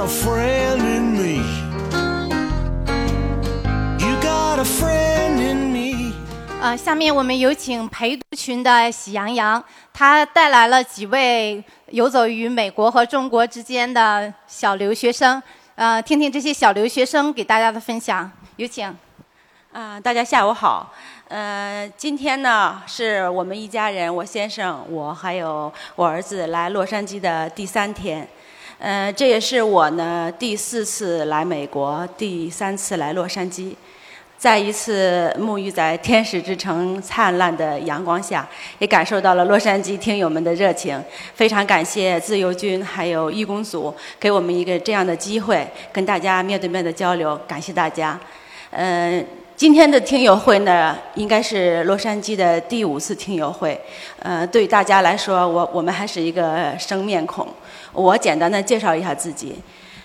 a friend in me. You got a friend in me. 呃，下面我们有请陪读群的喜羊羊，他带来了几位游走于美国和中国之间的小留学生，呃，听听这些小留学生给大家的分享，有请。啊、大家下午好。呃，今天呢是我们一家人，我先生、我还有我儿子来洛杉矶的第三天。呃，这也是我呢第四次来美国，第三次来洛杉矶。再一次沐浴在天使之城灿烂的阳光下，也感受到了洛杉矶听友们的热情。非常感谢自由军还有义工组给我们一个这样的机会，跟大家面对面的交流，感谢大家。嗯、今天的听友会呢，应该是洛杉矶的第五次听友会。呃，对大家来说，我我们还是一个生面孔。我简单的介绍一下自己。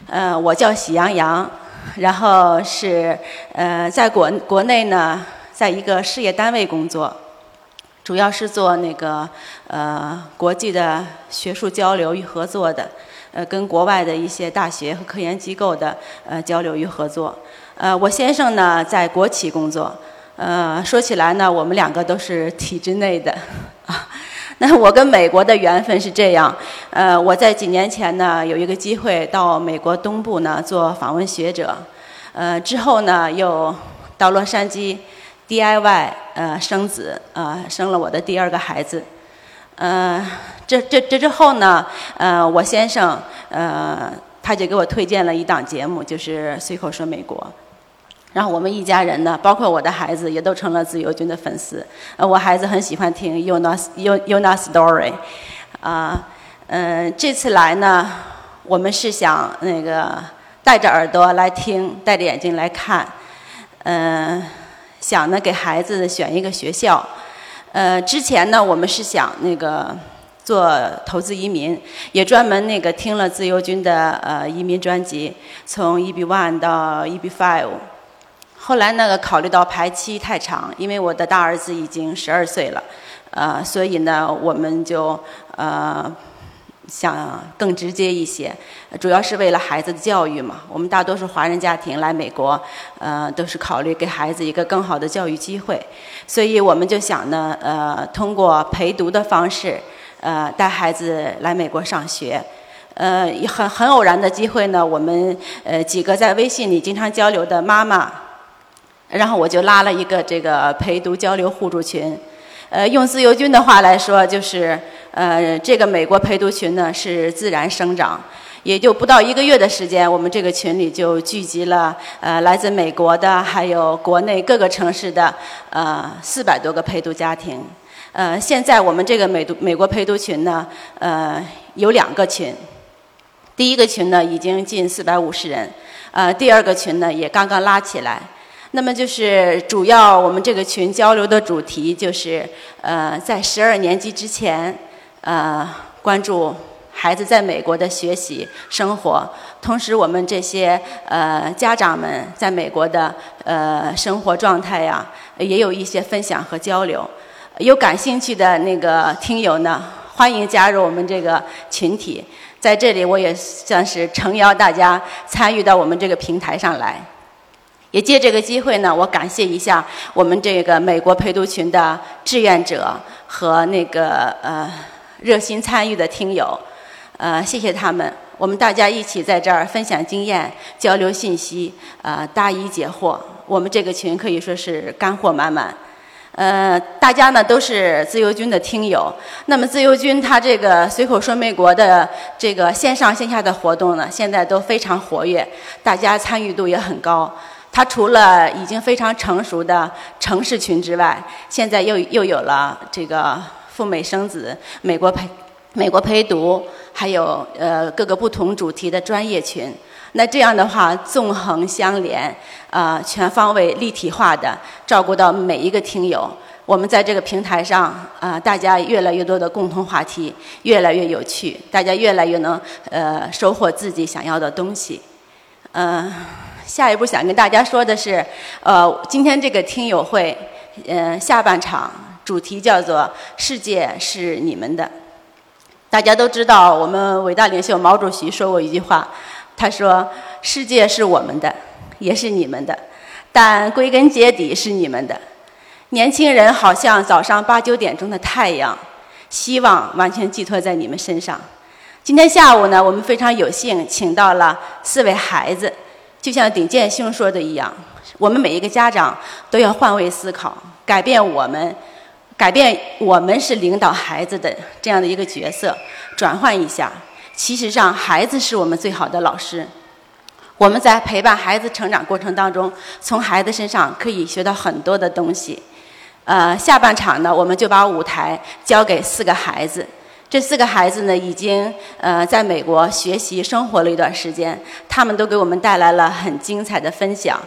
呃，我叫喜羊羊，然后是呃，在国国内呢，在一个事业单位工作，主要是做那个呃国际的学术交流与合作的，呃，跟国外的一些大学和科研机构的呃交流与合作。呃，我先生呢在国企工作，呃，说起来呢，我们两个都是体制内的啊。那我跟美国的缘分是这样，呃，我在几年前呢有一个机会到美国东部呢做访问学者，呃，之后呢又到洛杉矶 DIY 呃生子，呃生了我的第二个孩子，呃，这这这之后呢，呃，我先生呃他就给我推荐了一档节目，就是随口说美国。然后我们一家人呢，包括我的孩子，也都成了自由军的粉丝。呃，我孩子很喜欢听 Yuna Yuna Story，啊，嗯、这次来呢，我们是想那个带着耳朵来听，带着眼睛来看，嗯、想呢给孩子选一个学校。呃，之前呢，我们是想那个做投资移民，也专门那个听了自由军的呃移民专辑，从 EB One 到 EB Five。后来那个考虑到排期太长，因为我的大儿子已经十二岁了，呃，所以呢，我们就呃想更直接一些，主要是为了孩子的教育嘛。我们大多数华人家庭来美国，呃，都是考虑给孩子一个更好的教育机会，所以我们就想呢，呃，通过陪读的方式，呃，带孩子来美国上学。呃，很很偶然的机会呢，我们呃几个在微信里经常交流的妈妈。然后我就拉了一个这个陪读交流互助群，呃，用自由军的话来说，就是呃，这个美国陪读群呢是自然生长，也就不到一个月的时间，我们这个群里就聚集了呃来自美国的，还有国内各个城市的呃四百多个陪读家庭。呃，现在我们这个美读美国陪读群呢，呃，有两个群，第一个群呢已经近四百五十人，呃，第二个群呢也刚刚拉起来。那么就是主要我们这个群交流的主题就是，呃，在十二年级之前，呃，关注孩子在美国的学习生活，同时我们这些呃家长们在美国的呃生活状态呀，也有一些分享和交流。有感兴趣的那个听友呢，欢迎加入我们这个群体。在这里，我也算是诚邀大家参与到我们这个平台上来。也借这个机会呢，我感谢一下我们这个美国陪读群的志愿者和那个呃热心参与的听友，呃，谢谢他们。我们大家一起在这儿分享经验、交流信息，呃，答疑解惑。我们这个群可以说是干货满满。呃，大家呢都是自由军的听友。那么自由军他这个随口说美国的这个线上线下的活动呢，现在都非常活跃，大家参与度也很高。它除了已经非常成熟的城市群之外，现在又又有了这个赴美生子、美国陪美国陪读，还有呃各个不同主题的专业群。那这样的话，纵横相连，啊、全方位立体化的照顾到每一个听友。我们在这个平台上，啊、大家越来越多的共同话题，越来越有趣，大家越来越能呃收获自己想要的东西。嗯、下一步想跟大家说的是，呃，今天这个听友会，呃，下半场主题叫做“世界是你们的”。大家都知道，我们伟大领袖毛主席说过一句话：“他说：“世界是我们的，也是你们的，但归根结底是你们的。年轻人好像早上八九点钟的太阳，希望完全寄托在你们身上。今天下午呢，我们非常有幸请到了四位孩子，就像鼎健兄说的一样，我们每一个家长都要换位思考，改变我们。”改变我们是领导孩子的这样的一个角色，转换一下。其实上，孩子是我们最好的老师。我们在陪伴孩子成长过程当中，从孩子身上可以学到很多的东西。呃，下半场呢，我们就把舞台交给四个孩子。这四个孩子呢，已经呃在美国学习生活了一段时间，他们都给我们带来了很精彩的分享。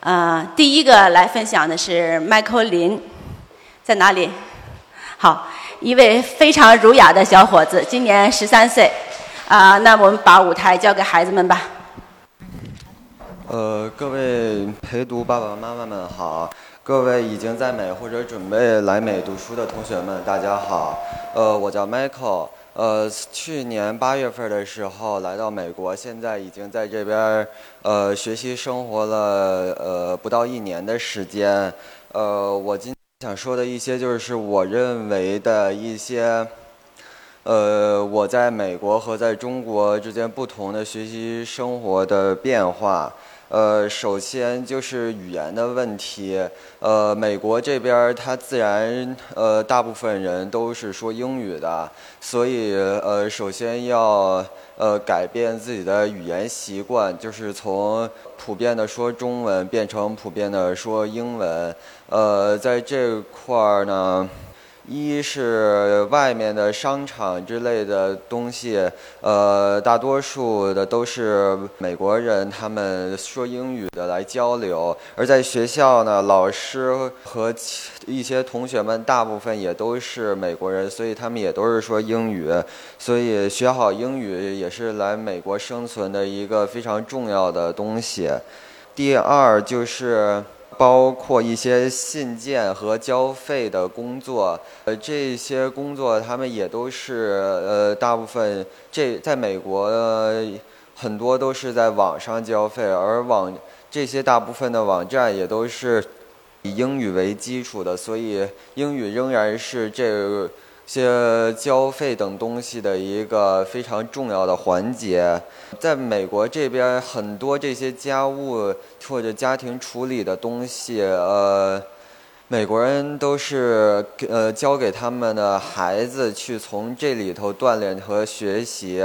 呃，第一个来分享的是麦克林。在哪里？好，一位非常儒雅的小伙子，今年十三岁。啊，那我们把舞台交给孩子们吧。呃，各位陪读爸爸妈妈们好，各位已经在美或者准备来美读书的同学们，大家好。呃，我叫 Michael。呃，去年八月份的时候来到美国，现在已经在这边呃学习生活了呃不到一年的时间。呃，我今想说的一些就是我认为的一些，呃，我在美国和在中国之间不同的学习生活的变化。呃，首先就是语言的问题。呃，美国这边它自然呃大部分人都是说英语的，所以呃首先要呃改变自己的语言习惯，就是从普遍的说中文变成普遍的说英文。呃，在这块儿呢。一是外面的商场之类的东西，呃，大多数的都是美国人，他们说英语的来交流；而在学校呢，老师和一些同学们大部分也都是美国人，所以他们也都是说英语。所以学好英语也是来美国生存的一个非常重要的东西。第二就是。包括一些信件和交费的工作，呃，这些工作他们也都是呃，大部分这在美国呃很多都是在网上交费，而网这些大部分的网站也都是以英语为基础的，所以英语仍然是这。些交费等东西的一个非常重要的环节，在美国这边很多这些家务或者家庭处理的东西，呃，美国人都是呃交给他们的孩子去从这里头锻炼和学习，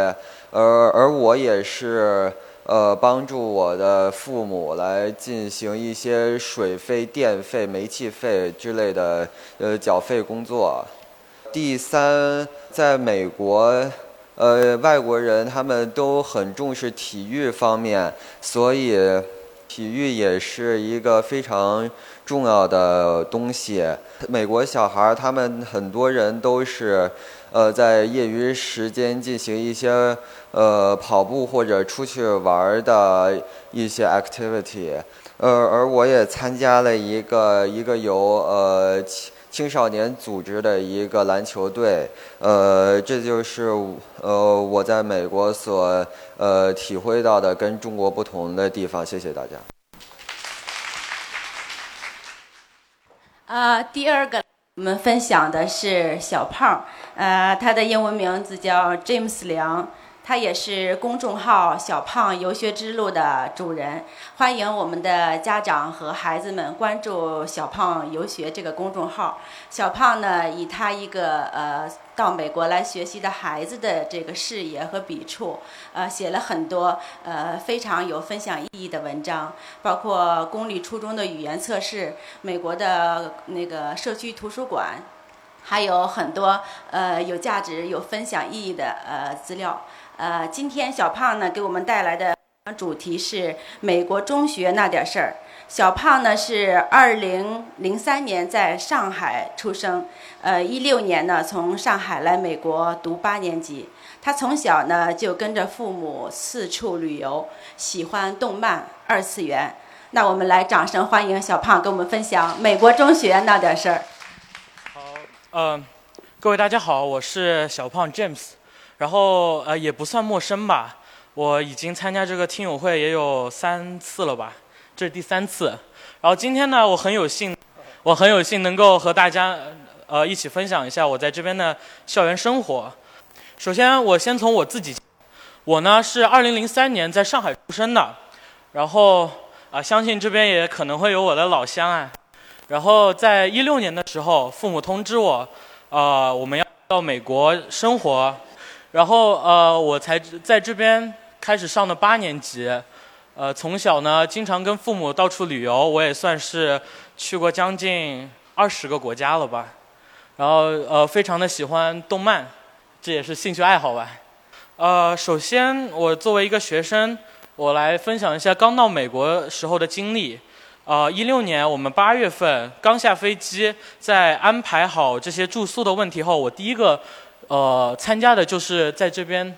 而而我也是呃帮助我的父母来进行一些水费、电费、煤气费之类的呃缴费工作。第三，在美国，呃，外国人他们都很重视体育方面，所以体育也是一个非常重要的东西。美国小孩儿他们很多人都是，呃，在业余时间进行一些呃跑步或者出去玩的一些 activity，呃，而我也参加了一个一个由呃。青少年组织的一个篮球队，呃，这就是呃我在美国所呃体会到的跟中国不同的地方。谢谢大家。啊，第二个我们分享的是小胖，呃，他的英文名字叫 James 梁。他也是公众号“小胖游学之路”的主人，欢迎我们的家长和孩子们关注“小胖游学”这个公众号。小胖呢，以他一个呃到美国来学习的孩子的这个视野和笔触，呃，写了很多呃非常有分享意义的文章，包括公立初中的语言测试、美国的那个社区图书馆，还有很多呃有价值、有分享意义的呃资料。呃，今天小胖呢给我们带来的主题是美国中学那点事儿。小胖呢是二零零三年在上海出生，呃，一六年呢从上海来美国读八年级。他从小呢就跟着父母四处旅游，喜欢动漫、二次元。那我们来掌声欢迎小胖跟我们分享美国中学那点事儿。好，呃，各位大家好，我是小胖 James。然后呃也不算陌生吧，我已经参加这个听友会也有三次了吧，这是第三次。然后今天呢，我很有幸，我很有幸能够和大家呃一起分享一下我在这边的校园生活。首先，我先从我自己，我呢是2003年在上海出生的，然后啊，相信这边也可能会有我的老乡啊。然后在一六年的时候，父母通知我，呃，我们要到美国生活，然后呃，我才在这边开始上的八年级，呃，从小呢经常跟父母到处旅游，我也算是去过将近二十个国家了吧，然后呃，非常的喜欢动漫。这也是兴趣爱好吧。呃，首先我作为一个学生，我来分享一下刚到美国时候的经历。呃，一六年我们八月份刚下飞机，在安排好这些住宿的问题后，我第一个呃参加的就是在这边，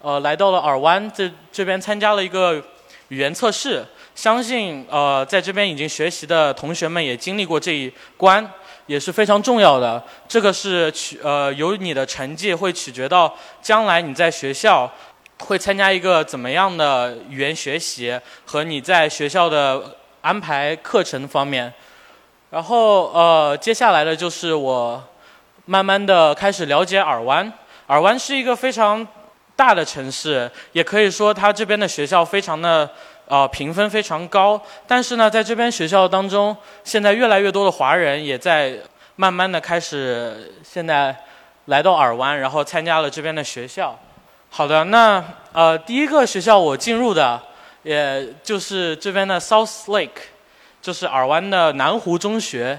呃，来到了尔湾这这边参加了一个语言测试。相信呃在这边已经学习的同学们也经历过这一关。也是非常重要的，这个是取呃由你的成绩会取决到将来你在学校会参加一个怎么样的语言学习和你在学校的安排课程方面。然后呃接下来的就是我慢慢的开始了解尔湾，尔湾是一个非常大的城市，也可以说它这边的学校非常的。呃，评分非常高，但是呢，在这边学校当中，现在越来越多的华人也在慢慢的开始现在来到尔湾，然后参加了这边的学校。好的，那呃，第一个学校我进入的，也就是这边的 South Lake，就是尔湾的南湖中学，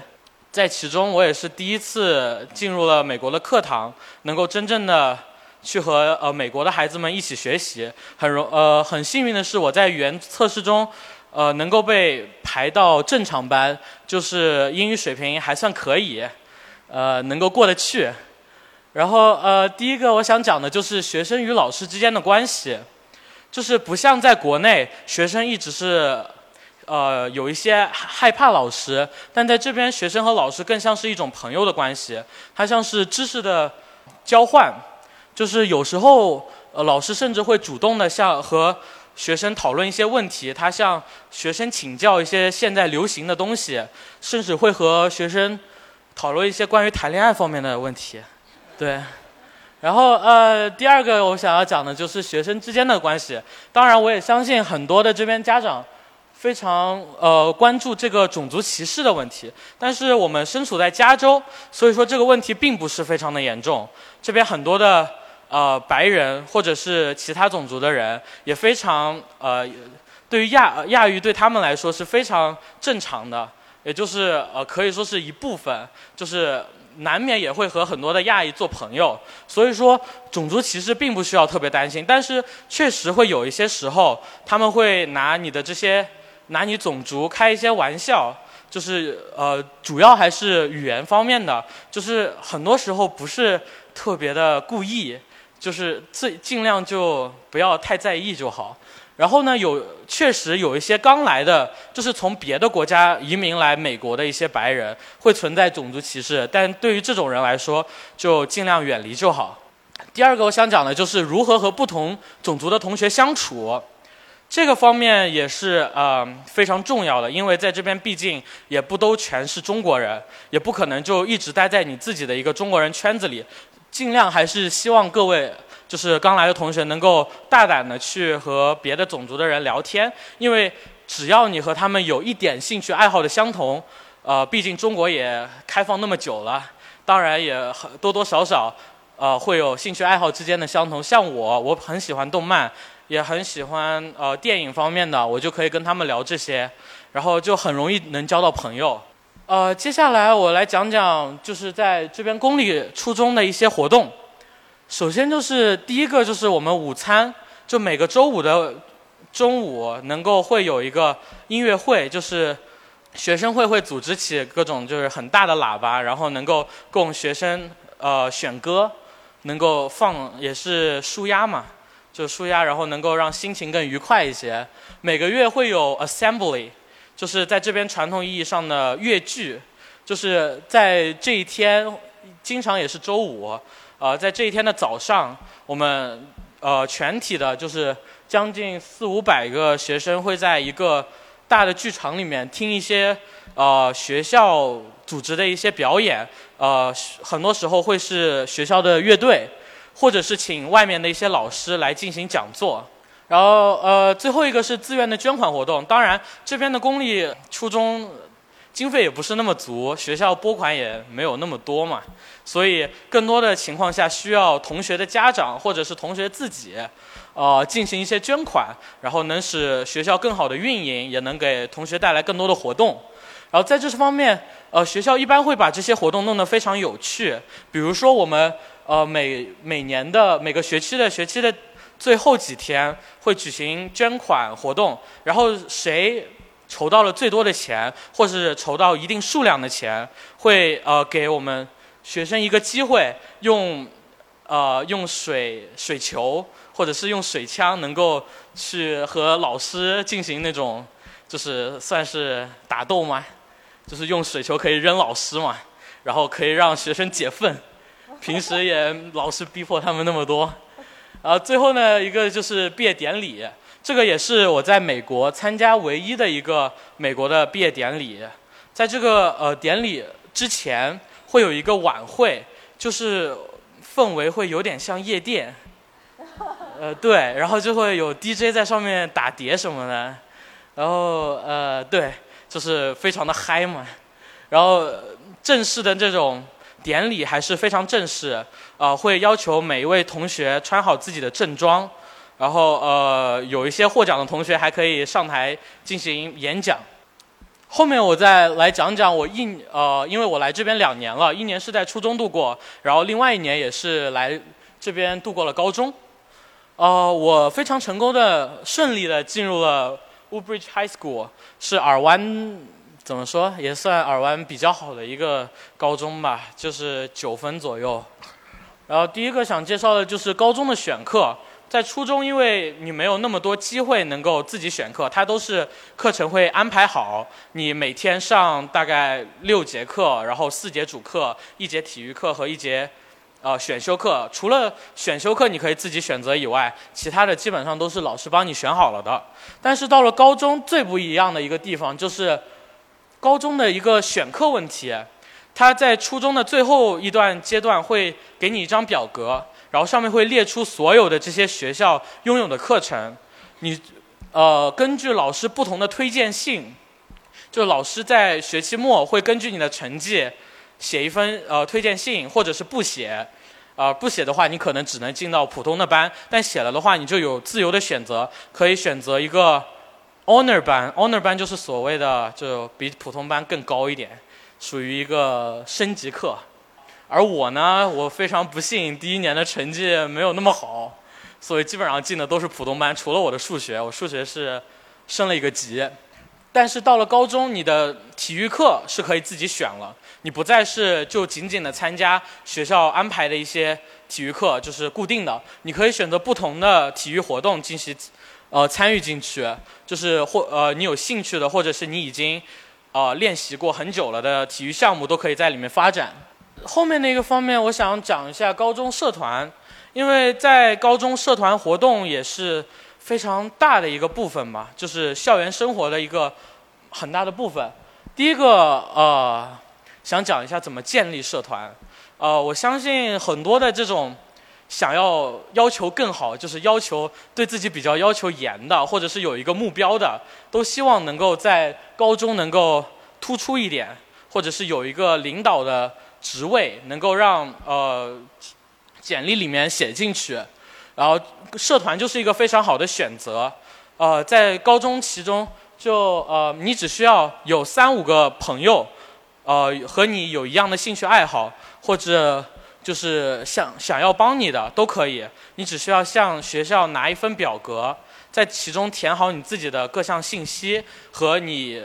在其中我也是第一次进入了美国的课堂，能够真正的。去和呃美国的孩子们一起学习，很容呃很幸运的是我在语言测试中，呃能够被排到正常班，就是英语水平还算可以，呃能够过得去。然后呃第一个我想讲的就是学生与老师之间的关系，就是不像在国内，学生一直是呃有一些害怕老师，但在这边学生和老师更像是一种朋友的关系，它像是知识的交换。就是有时候，呃，老师甚至会主动的向和学生讨论一些问题，他向学生请教一些现在流行的东西，甚至会和学生讨论一些关于谈恋爱方面的问题。对，然后呃，第二个我想要讲的就是学生之间的关系。当然，我也相信很多的这边家长非常呃关注这个种族歧视的问题，但是我们身处在加州，所以说这个问题并不是非常的严重。这边很多的。呃，白人或者是其他种族的人也非常呃，对于亚亚裔对他们来说是非常正常的，也就是呃可以说是一部分，就是难免也会和很多的亚裔做朋友，所以说种族歧视并不需要特别担心，但是确实会有一些时候他们会拿你的这些拿你种族开一些玩笑，就是呃主要还是语言方面的，就是很多时候不是特别的故意。就是尽尽量就不要太在意就好。然后呢，有确实有一些刚来的，就是从别的国家移民来美国的一些白人，会存在种族歧视。但对于这种人来说，就尽量远离就好。第二个我想讲的就是如何和不同种族的同学相处，这个方面也是呃非常重要的，因为在这边毕竟也不都全是中国人，也不可能就一直待在你自己的一个中国人圈子里。尽量还是希望各位就是刚来的同学能够大胆的去和别的种族的人聊天，因为只要你和他们有一点兴趣爱好的相同，呃，毕竟中国也开放那么久了，当然也多多少少呃会有兴趣爱好之间的相同。像我，我很喜欢动漫，也很喜欢呃电影方面的，我就可以跟他们聊这些，然后就很容易能交到朋友。呃，接下来我来讲讲，就是在这边公立初中的一些活动。首先就是第一个就是我们午餐，就每个周五的中午能够会有一个音乐会，就是学生会会组织起各种就是很大的喇叭，然后能够供学生呃选歌，能够放也是舒压嘛，就舒压，然后能够让心情更愉快一些。每个月会有 assembly。就是在这边传统意义上的越剧，就是在这一天，经常也是周五，呃，在这一天的早上，我们呃全体的，就是将近四五百个学生会在一个大的剧场里面听一些呃学校组织的一些表演，呃很多时候会是学校的乐队，或者是请外面的一些老师来进行讲座。然后呃最后一个是自愿的捐款活动，当然这边的公立初中。经费也不是那么足，学校拨款也没有那么多嘛，所以更多的情况下需要同学的家长或者是同学自己，呃，进行一些捐款，然后能使学校更好的运营，也能给同学带来更多的活动。然后在这方面，呃，学校一般会把这些活动弄得非常有趣，比如说我们呃每每年的每个学期的学期的最后几天会举行捐款活动，然后谁。筹到了最多的钱，或是筹到一定数量的钱，会呃给我们学生一个机会，用呃用水水球或者是用水枪，能够去和老师进行那种就是算是打斗嘛，就是用水球可以扔老师嘛，然后可以让学生解愤，平时也老是逼迫他们那么多，然后最后呢一个就是毕业典礼。这个也是我在美国参加唯一的一个美国的毕业典礼，在这个呃典礼之前会有一个晚会，就是氛围会有点像夜店，呃对，然后就会有 DJ 在上面打碟什么的，然后呃对，就是非常的嗨嘛，然后正式的这种典礼还是非常正式，呃会要求每一位同学穿好自己的正装。然后呃，有一些获奖的同学还可以上台进行演讲。后面我再来讲讲我一呃，因为我来这边两年了，一年是在初中度过，然后另外一年也是来这边度过了高中。呃，我非常成功的、顺利的进入了 Woodbridge High School，是尔湾怎么说也算尔湾比较好的一个高中吧，就是九分左右。然后第一个想介绍的就是高中的选课。在初中，因为你没有那么多机会能够自己选课，它都是课程会安排好，你每天上大概六节课，然后四节主课，一节体育课和一节呃选修课。除了选修课你可以自己选择以外，其他的基本上都是老师帮你选好了的。但是到了高中，最不一样的一个地方就是高中的一个选课问题，它在初中的最后一段阶段会给你一张表格。然后上面会列出所有的这些学校拥有的课程，你，呃，根据老师不同的推荐信，就老师在学期末会根据你的成绩写一封呃推荐信，或者是不写，啊不写的话你可能只能进到普通的班，但写了的话你就有自由的选择，可以选择一个 honor 班，honor 班就是所谓的就比普通班更高一点，属于一个升级课。而我呢，我非常不幸，第一年的成绩没有那么好，所以基本上进的都是普通班，除了我的数学，我数学是升了一个级。但是到了高中，你的体育课是可以自己选了，你不再是就仅仅的参加学校安排的一些体育课，就是固定的，你可以选择不同的体育活动进行呃参与进去，就是或呃你有兴趣的，或者是你已经呃练习过很久了的体育项目，都可以在里面发展。后面的一个方面，我想讲一下高中社团，因为在高中社团活动也是非常大的一个部分嘛，就是校园生活的一个很大的部分。第一个呃，想讲一下怎么建立社团。呃，我相信很多的这种想要要求更好，就是要求对自己比较要求严的，或者是有一个目标的，都希望能够在高中能够突出一点，或者是有一个领导的。职位能够让呃简历里面写进去，然后社团就是一个非常好的选择。呃，在高中其中，就呃你只需要有三五个朋友，呃和你有一样的兴趣爱好，或者就是想想要帮你的都可以。你只需要向学校拿一份表格，在其中填好你自己的各项信息和你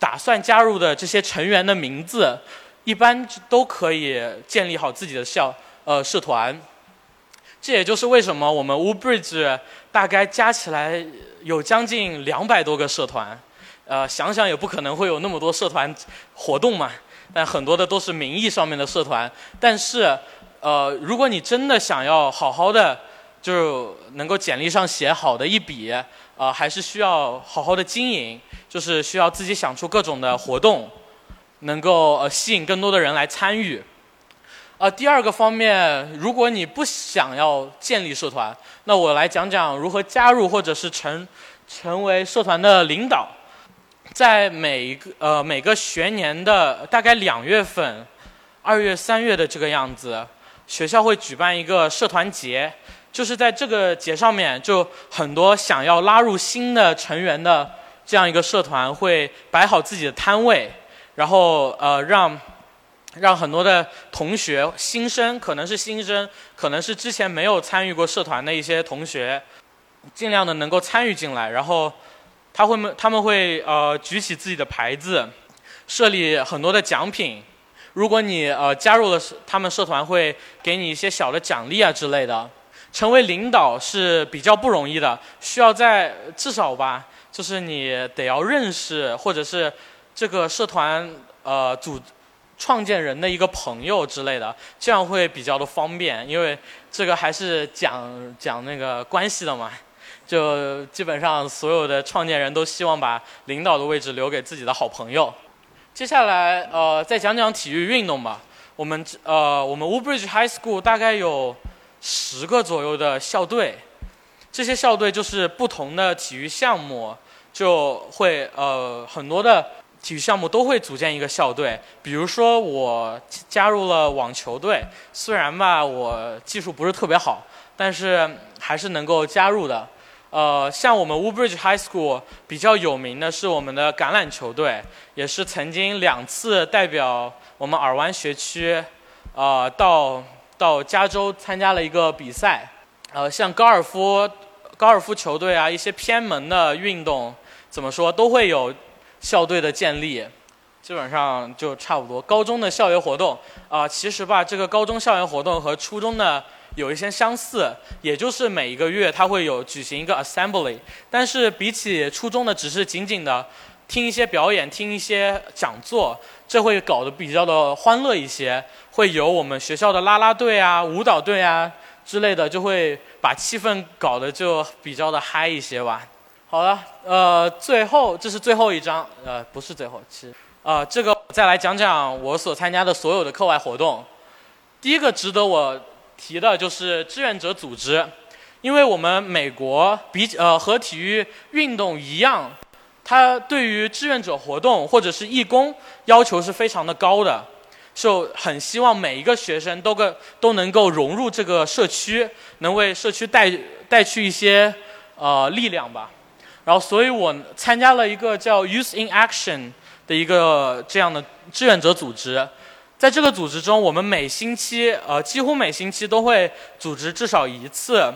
打算加入的这些成员的名字。一般都可以建立好自己的校呃社团，这也就是为什么我们 Woodbridge 大概加起来有将近两百多个社团，呃想想也不可能会有那么多社团活动嘛，但很多的都是名义上面的社团，但是呃如果你真的想要好好的就能够简历上写好的一笔，呃，还是需要好好的经营，就是需要自己想出各种的活动，能够呃吸引更多的人来参与。呃，第二个方面，如果你不想要建立社团，那我来讲讲如何加入或者是成成为社团的领导。在每一个呃每个学年的大概两月份，二月三月的这个样子，学校会举办一个社团节，就是在这个节上面，就很多想要拉入新的成员的这样一个社团会摆好自己的摊位，然后呃让。让很多的同学、新生，可能是新生，可能是之前没有参与过社团的一些同学，尽量的能够参与进来。然后，他会们他们会呃举起自己的牌子，设立很多的奖品。如果你呃加入了他们社团，会给你一些小的奖励啊之类的。成为领导是比较不容易的，需要在至少吧，就是你得要认识，或者是这个社团呃组。创建人的一个朋友之类的，这样会比较的方便，因为这个还是讲讲那个关系的嘛。就基本上所有的创建人都希望把领导的位置留给自己的好朋友。接下来呃再讲讲体育运动吧。我们呃我们 Ubridge High School 大概有十个左右的校队，这些校队就是不同的体育项目，就会呃很多的。体育项目都会组建一个校队，比如说我加入了网球队，虽然吧我技术不是特别好，但是还是能够加入的。呃，像我们 Ubridge High School 比较有名的是我们的橄榄球队，也是曾经两次代表我们尔湾学区，呃，到到加州参加了一个比赛。呃，像高尔夫高尔夫球队啊，一些偏门的运动，怎么说都会有。校队的建立，基本上就差不多。高中的校园活动啊，其实吧，这个高中校园活动和初中的有一些相似，也就是每一个月它会有举行一个 assembly。但是比起初中的，只是仅仅的听一些表演、听一些讲座，这会搞得比较的欢乐一些。会有我们学校的啦啦队啊、舞蹈队啊之类的，就会把气氛搞得就比较的嗨一些吧。好了，呃，最后这是最后一张，呃，不是最后，其实，呃，这个再来讲讲我所参加的所有的课外活动。第一个值得我提的就是志愿者组织，因为我们美国比呃和体育运动一样，它对于志愿者活动或者是义工要求是非常的高的，就很希望每一个学生都个都能够融入这个社区，能为社区带带去一些呃力量吧。然后，所以我参加了一个叫 Youth in Action 的一个这样的志愿者组织。在这个组织中，我们每星期，呃，几乎每星期都会组织至少一次，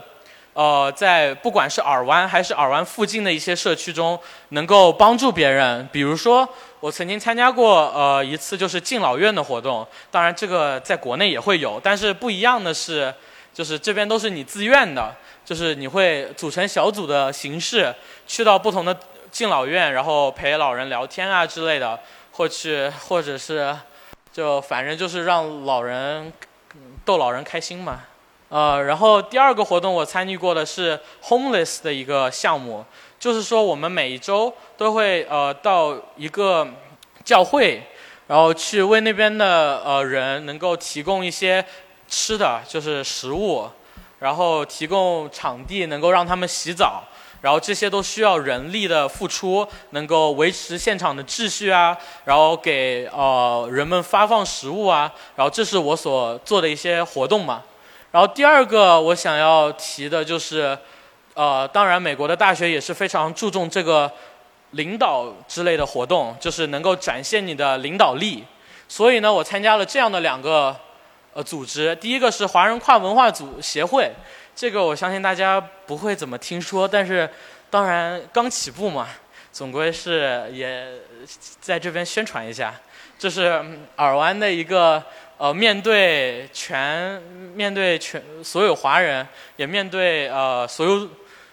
呃，在不管是尔湾还是尔湾附近的一些社区中，能够帮助别人。比如说，我曾经参加过呃一次就是敬老院的活动。当然，这个在国内也会有，但是不一样的是，就是这边都是你自愿的。就是你会组成小组的形式，去到不同的敬老院，然后陪老人聊天啊之类的，或去或者是，就反正就是让老人逗老人开心嘛。呃，然后第二个活动我参与过的是 homeless 的一个项目，就是说我们每一周都会呃到一个教会，然后去为那边的呃人能够提供一些吃的，就是食物。然后提供场地，能够让他们洗澡，然后这些都需要人力的付出，能够维持现场的秩序啊，然后给呃人们发放食物啊，然后这是我所做的一些活动嘛。然后第二个我想要提的就是，呃，当然美国的大学也是非常注重这个领导之类的活动，就是能够展现你的领导力。所以呢，我参加了这样的两个。呃，组织第一个是华人跨文化组协会，这个我相信大家不会怎么听说，但是当然刚起步嘛，总归是也在这边宣传一下。这是尔湾的一个呃，面对全面对全所有华人，也面对呃所有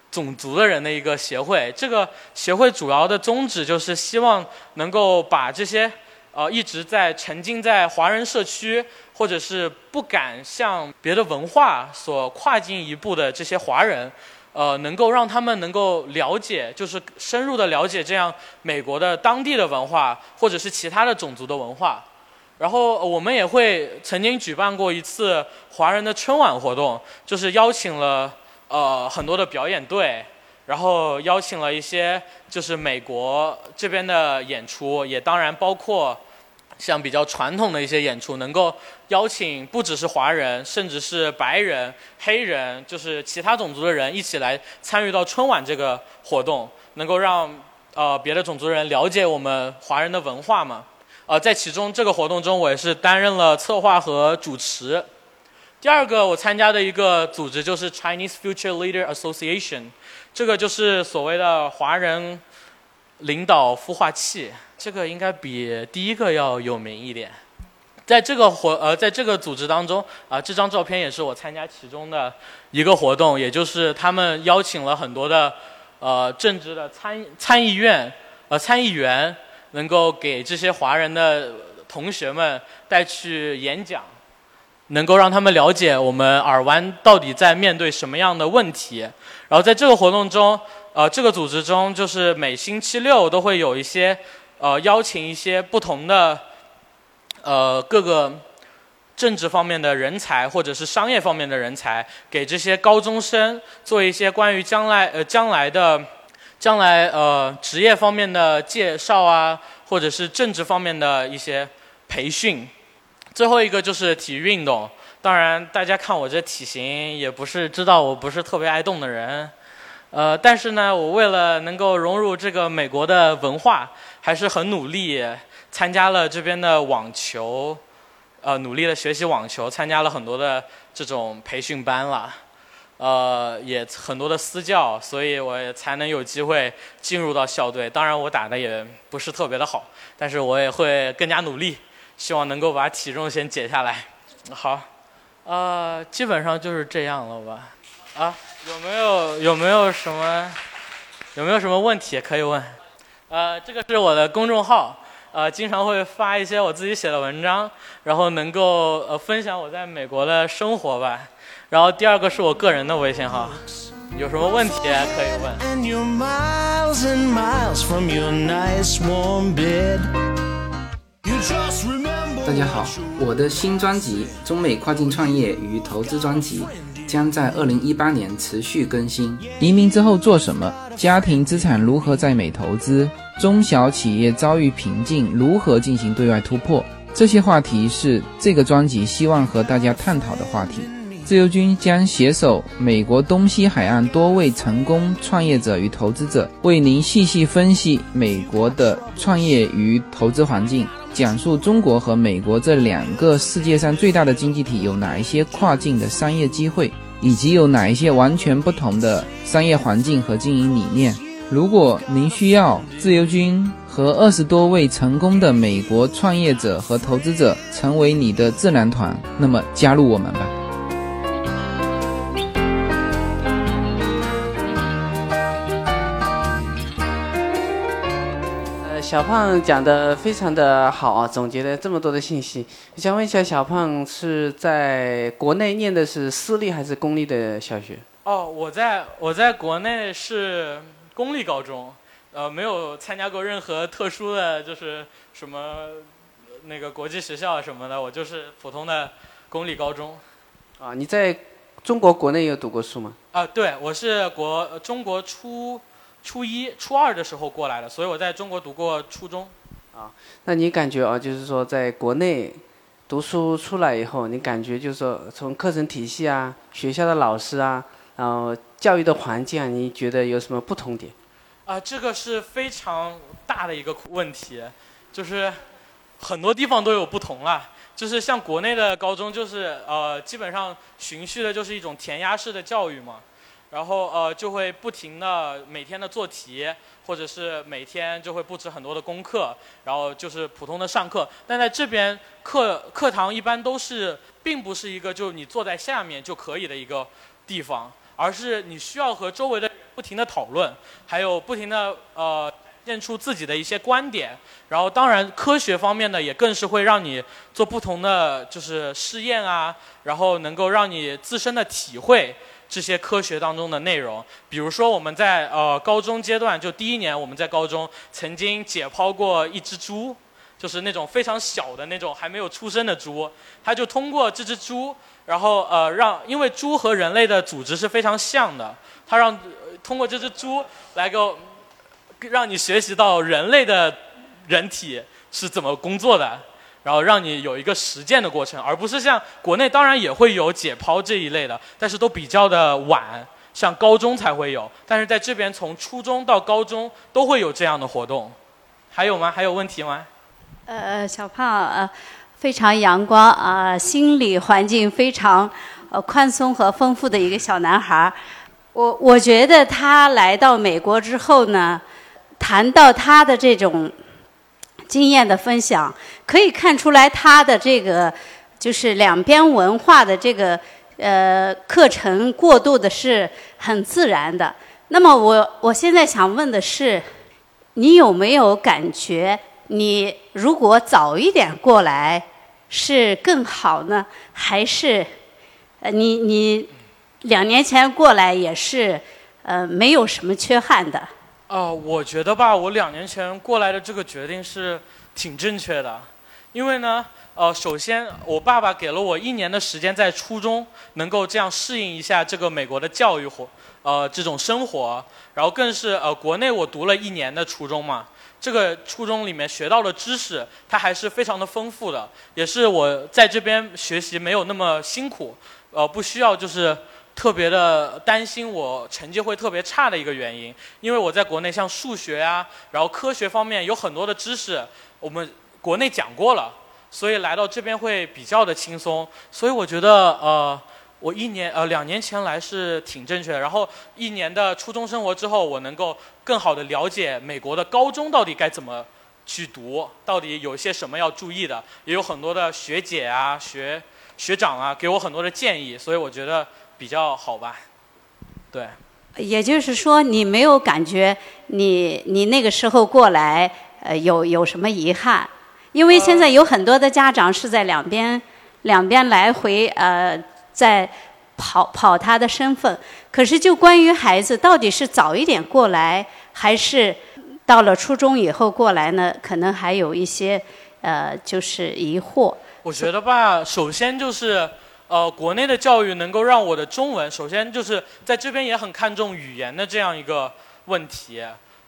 种族的人的一个协会。这个协会主要的宗旨就是希望能够把这些。呃，一直在沉浸在华人社区，或者是不敢向别的文化所跨进一步的这些华人，呃，能够让他们能够了解，就是深入的了解这样美国的当地的文化，或者是其他的种族的文化。然后我们也会曾经举办过一次华人的春晚活动，就是邀请了呃很多的表演队，然后邀请了一些就是美国这边的演出，也当然包括像比较传统的一些演出，能够邀请不只是华人，甚至是白人、黑人，就是其他种族的人一起来参与到春晚这个活动，能够让呃别的种族人了解我们华人的文化嘛。呃，在其中这个活动中，我也是担任了策划和主持。第二个我参加的一个组织就是 Chinese Future Leader Association，这个就是所谓的华人领导孵化器，这个应该比第一个要有名一点。在这个活呃，在这个组织当中啊、这张照片也是我参加其中的一个活动，也就是他们邀请了很多的呃政治的参参议院呃参议员。能够给这些华人的同学们带去演讲，能够让他们了解我们尔湾到底在面对什么样的问题。然后在这个活动中，呃，这个组织中就是每星期六都会有一些呃邀请一些不同的呃各个政治方面的人才或者是商业方面的人才，给这些高中生做一些关于将来呃将来的。将来呃职业方面的介绍啊，或者是政治方面的一些培训。最后一个就是体育运动。当然，大家看我这体型，也不是知道我不是特别爱动的人。呃，但是呢，我为了能够融入这个美国的文化，还是很努力参加了这边的网球，呃，努力的学习网球，参加了很多的这种培训班了。呃，也很多的私教，所以我也才能有机会进入到校队。当然，我打的也不是特别的好，但是我也会更加努力，希望能够把体重先减下来。好，呃，基本上就是这样了吧？啊，有没有有没有什么有没有什么问题可以问？呃，这个是我的公众号，呃，经常会发一些我自己写的文章，然后能够呃分享我在美国的生活吧。然后第二个是我个人的微信号，有什么问题可以问。And you're miles and miles from your nice warm bed. You just remember 大家好，我的新专辑《中美跨境创业与投资专辑》将在二零一八年持续更新。移民之后做什么？家庭资产如何在美投资？中小企业遭遇瓶颈，如何进行对外突破？这些话题是这个专辑希望和大家探讨的话题。自由军将携手美国东西海岸多位成功创业者与投资者，为您细细分析美国的创业与投资环境，讲述中国和美国这两个世界上最大的经济体有哪一些跨境的商业机会，以及有哪一些完全不同的商业环境和经营理念。如果您需要自由军和二十多位成功的美国创业者和投资者成为你的智囊团，那么加入我们吧。呃，小胖讲的非常的好啊，总结了这么多的信息。我想问一下，小胖是在国内念的是私立还是公立的小学？哦，我在我在国内是公立高中，呃，没有参加过任何特殊的就是什么呃那个国际学校什么的，我就是普通的公立高中。啊，你在中国国内有读过书吗？啊，对，我是国呃中国初初一、初二的时候过来的，所以我在中国读过初中。啊那你感觉啊，就是说在国内读书出来以后，你感觉就是说从课程体系啊、学校的老师啊，然后教育的环境啊，你觉得有什么不同点？啊，这个是非常大的一个问题，就是很多地方都有不同啦。就是像国内的高中，就是呃，基本上循序的就是一种填鸭式的教育嘛，然后呃就会不停的每天的做题，或者是每天就会布置很多的功课，然后就是普通的上课。但在这边课课堂一般都是，并不是一个就你坐在下面就可以的一个地方，而是你需要和周围的不停的讨论，还有不停的呃现出自己的一些观点。然后，当然科学方面呢，也更是会让你做不同的就是试验啊，然后能够让你自身的体会这些科学当中的内容。比如说，我们在呃高中阶段，就第一年我们在高中曾经解剖过一只猪，就是那种非常小的那种还没有出生的猪，它就通过这只猪。然后呃，让因为猪和人类的组织是非常像的，它让通过这只猪来个让你学习到人类的人体是怎么工作的，然后让你有一个实践的过程，而不是像国内当然也会有解剖这一类的，但是都比较的晚，像高中才会有，但是在这边从初中到高中都会有这样的活动。还有吗？还有问题吗？呃，小胖呃。非常阳光啊，心理环境非常呃宽松和丰富的一个小男孩我我觉得他来到美国之后呢，谈到他的这种经验的分享，可以看出来他的这个就是两边文化的这个呃课程过渡的是很自然的。那么我我现在想问的是，你有没有感觉，你如果早一点过来？是更好呢，还是，呃，你你两年前过来也是，呃，没有什么缺憾的。哦，我觉得吧，我两年前过来的这个决定是挺正确的，因为呢，呃，首先我爸爸给了我一年的时间在初中能够这样适应一下这个美国的教育活，呃，这种生活，然后更是呃，国内我读了一年的初中嘛。这个初中里面学到的知识，它还是非常的丰富的，也是我在这边学习没有那么辛苦，呃，不需要就是特别的担心我成绩会特别差的一个原因。因为我在国内像数学啊，然后科学方面有很多的知识，我们国内讲过了，所以来到这边会比较的轻松。所以我觉得呃。我一年呃两年前来是挺正确的，然后一年的初中生活之后，我能够更好的了解美国的高中到底该怎么去读，到底有些什么要注意的，也有很多的学姐啊、学学长啊给我很多的建议，所以我觉得比较好吧。对。也就是说，你没有感觉你你那个时候过来呃有有什么遗憾？因为现在有很多的家长是在两边两边来回呃。在跑跑他的身份，可是就关于孩子到底是早一点过来，还是到了初中以后过来呢？可能还有一些呃，就是疑惑。我觉得吧，首先就是呃，国内的教育能够让我的中文，首先就是在这边也很看重语言的这样一个问题。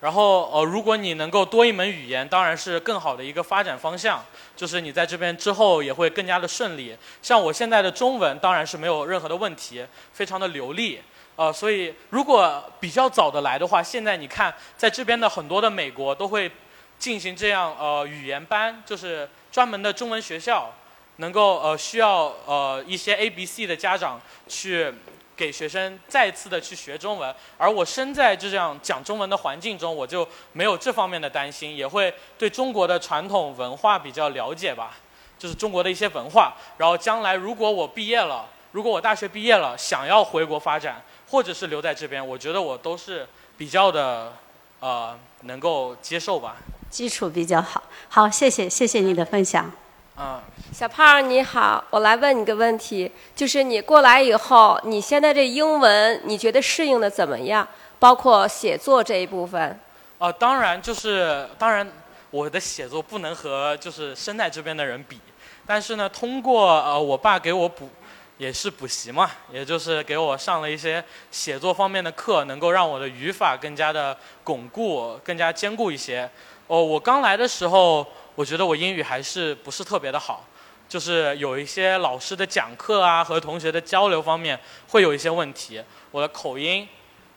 然后呃，如果你能够多一门语言，当然是更好的一个发展方向。就是你在这边之后也会更加的顺利。像我现在的中文当然是没有任何的问题，非常的流利。呃，所以如果比较早的来的话，现在你看在这边的很多的美国都会进行这样呃语言班，就是专门的中文学校，能够呃需要呃一些 A、B、C 的家长去。给学生再次的去学中文，而我身在这样讲中文的环境中，我就没有这方面的担心，也会对中国的传统文化比较了解吧，就是中国的一些文化。然后将来如果我毕业了，如果我大学毕业了，想要回国发展，或者是留在这边，我觉得我都是比较的，呃，能够接受吧。基础比较好，好，谢谢，谢谢你的分享。啊，小胖你好，我来问你个问题，就是你过来以后，你现在这英文你觉得适应的怎么样？包括写作这一部分。啊，当然就是当然，我的写作不能和就是生在这边的人比，但是呢，通过呃我爸给我补，也是补习嘛，也就是给我上了一些写作方面的课，能够让我的语法更加的巩固，更加坚固一些。哦，我刚来的时候。我觉得我英语还是不是特别的好，就是有一些老师的讲课啊和同学的交流方面会有一些问题。我的口音，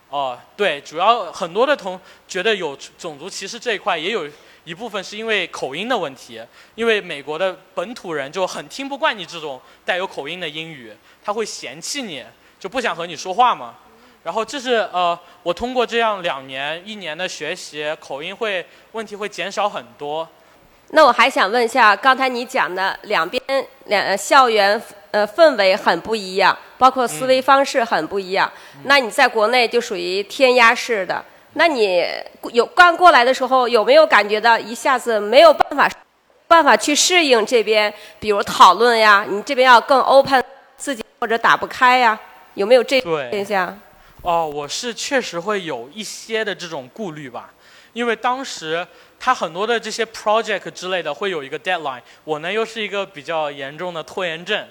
哦，对，主要很多的同觉得有种族歧视这一块，也有一部分是因为口音的问题。因为美国的本土人就很听不惯你这种带有口音的英语，他会嫌弃你，就不想和你说话嘛。然后这是呃，我通过这样两年一年的学习，口音会问题会减少很多。那我还想问一下，刚才你讲的两边两校园呃氛围很不一样，包括思维方式很不一样。那你在国内就属于填鸭式的，那你有刚过来的时候，有没有感觉到一下子没有办法办法去适应这边，比如讨论呀，你这边要更 open 自己或者打不开呀，有没有这对现象？哦，我是确实会有一些的这种顾虑吧，因为当时他很多的这些 project 之类的会有一个 deadline，我呢又是一个比较严重的拖延症，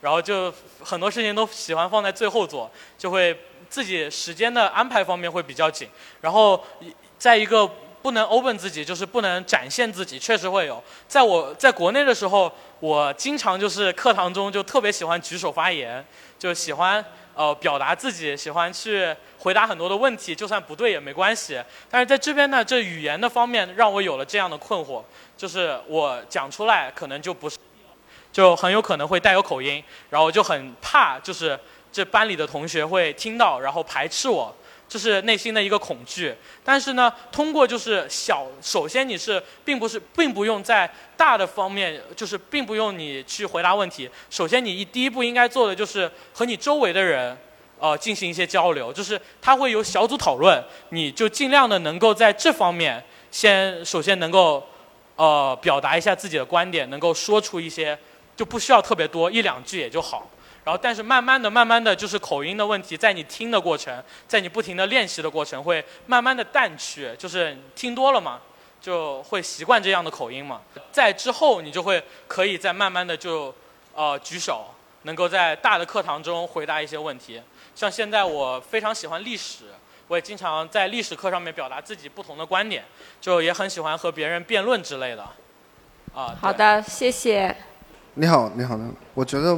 然后就很多事情都喜欢放在最后做，就会自己时间的安排方面会比较紧，然后在一个不能 open 自己，就是不能展现自己，确实会有。在我在国内的时候，我经常就是课堂中就特别喜欢举手发言，就喜欢呃表达自己，喜欢去回答很多的问题，就算不对也没关系。但是在这边呢，这语言的方面让我有了这样的困惑，就是我讲出来可能就不是，就很有可能会带有口音，然后就很怕，就是这班里的同学会听到，然后排斥我。这是内心的一个恐惧，但是呢，通过就是小，首先你是并不是并不用在大的方面，就是并不用你去回答问题。首先，你一第一步应该做的就是和你周围的人，呃，进行一些交流，就是他会有小组讨论，你就尽量的能够在这方面先首先能够，呃，表达一下自己的观点，能够说出一些，就不需要特别多，一两句也就好。然后，但是慢慢的、慢慢的就是口音的问题，在你听的过程，在你不停的练习的过程，会慢慢的淡去，就是听多了嘛，就会习惯这样的口音嘛。在之后，你就会可以再慢慢的就，呃，举手，能够在大的课堂中回答一些问题。像现在我非常喜欢历史，我也经常在历史课上面表达自己不同的观点，就也很喜欢和别人辩论之类的。啊，好的，谢谢。你好，你好，我觉得。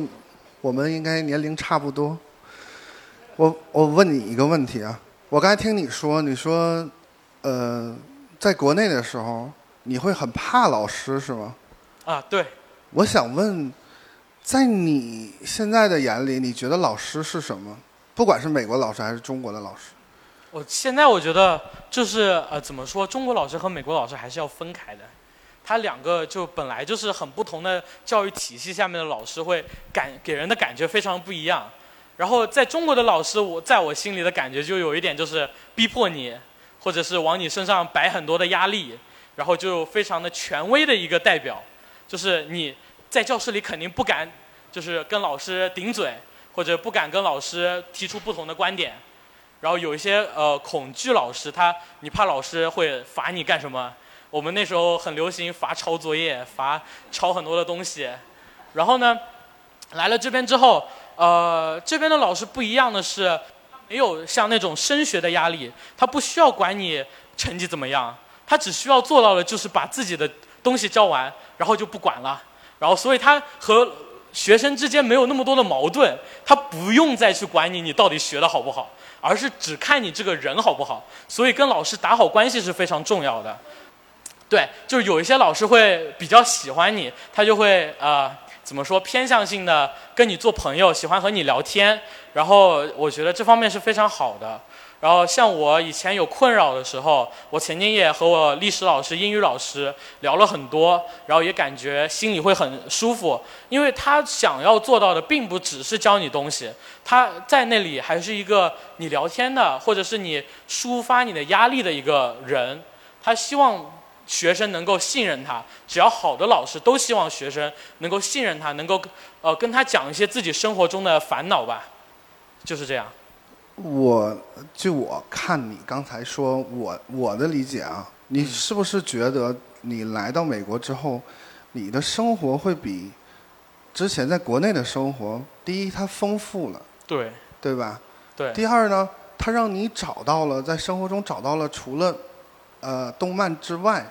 我们应该年龄差不多。我我问你一个问题啊，我刚才听你说，你说，呃，在国内的时候，你会很怕老师是吗？啊，对。我想问，在你现在的眼里，你觉得老师是什么？不管是美国老师还是中国的老师。我现在我觉得就是呃，怎么说，中国老师和美国老师还是要分开的。他两个就本来就是很不同的教育体系下面的老师，会感给人的感觉非常不一样。然后在中国的老师，我在我心里的感觉就有一点就是逼迫你，或者是往你身上摆很多的压力，然后就非常的权威的一个代表，就是你在教室里肯定不敢就是跟老师顶嘴，或者不敢跟老师提出不同的观点。然后有一些呃恐惧老师，他你怕老师会罚你干什么？我们那时候很流行罚抄作业，罚抄很多的东西。然后呢，来了这边之后，呃，这边的老师不一样的是，没有像那种升学的压力，他不需要管你成绩怎么样，他只需要做到的就是把自己的东西教完，然后就不管了。然后，所以他和学生之间没有那么多的矛盾，他不用再去管你你到底学的好不好，而是只看你这个人好不好。所以跟老师打好关系是非常重要的。对，就是有一些老师会比较喜欢你，他就会呃怎么说偏向性的跟你做朋友，喜欢和你聊天。然后我觉得这方面是非常好的。然后像我以前有困扰的时候，我曾经也和我历史老师、英语老师聊了很多，然后也感觉心里会很舒服，因为他想要做到的并不只是教你东西，他在那里还是一个你聊天的，或者是你抒发你的压力的一个人，他希望。学生能够信任他，只要好的老师都希望学生能够信任他，能够呃跟他讲一些自己生活中的烦恼吧，就是这样。我就我看你刚才说，我我的理解啊，你是不是觉得你来到美国之后，你的生活会比之前在国内的生活，第一它丰富了，对，对吧？对。第二呢，它让你找到了在生活中找到了除了呃动漫之外。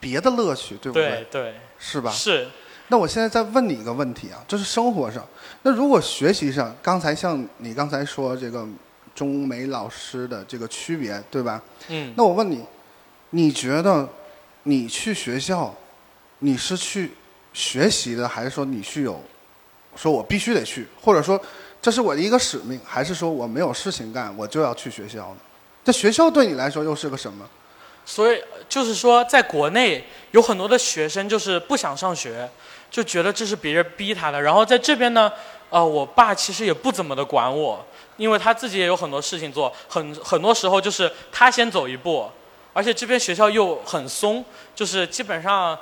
别的乐趣，对不对？对，是吧？是。那我现在再问你一个问题啊，这是生活上。那如果学习上，刚才像你刚才说这个中美老师的这个区别，对吧？嗯。那我问你，你觉得你去学校，你是去学习的，还是说你去有，说我必须得去，或者说这是我的一个使命，还是说我没有事情干，我就要去学校呢？这学校对你来说又是个什么？所以就是说，在国内有很多的学生就是不想上学，就觉得这是别人逼他的。然后在这边呢，呃，我爸其实也不怎么的管我，因为他自己也有很多事情做，很很多时候就是他先走一步，而且这边学校又很松，就是基本上。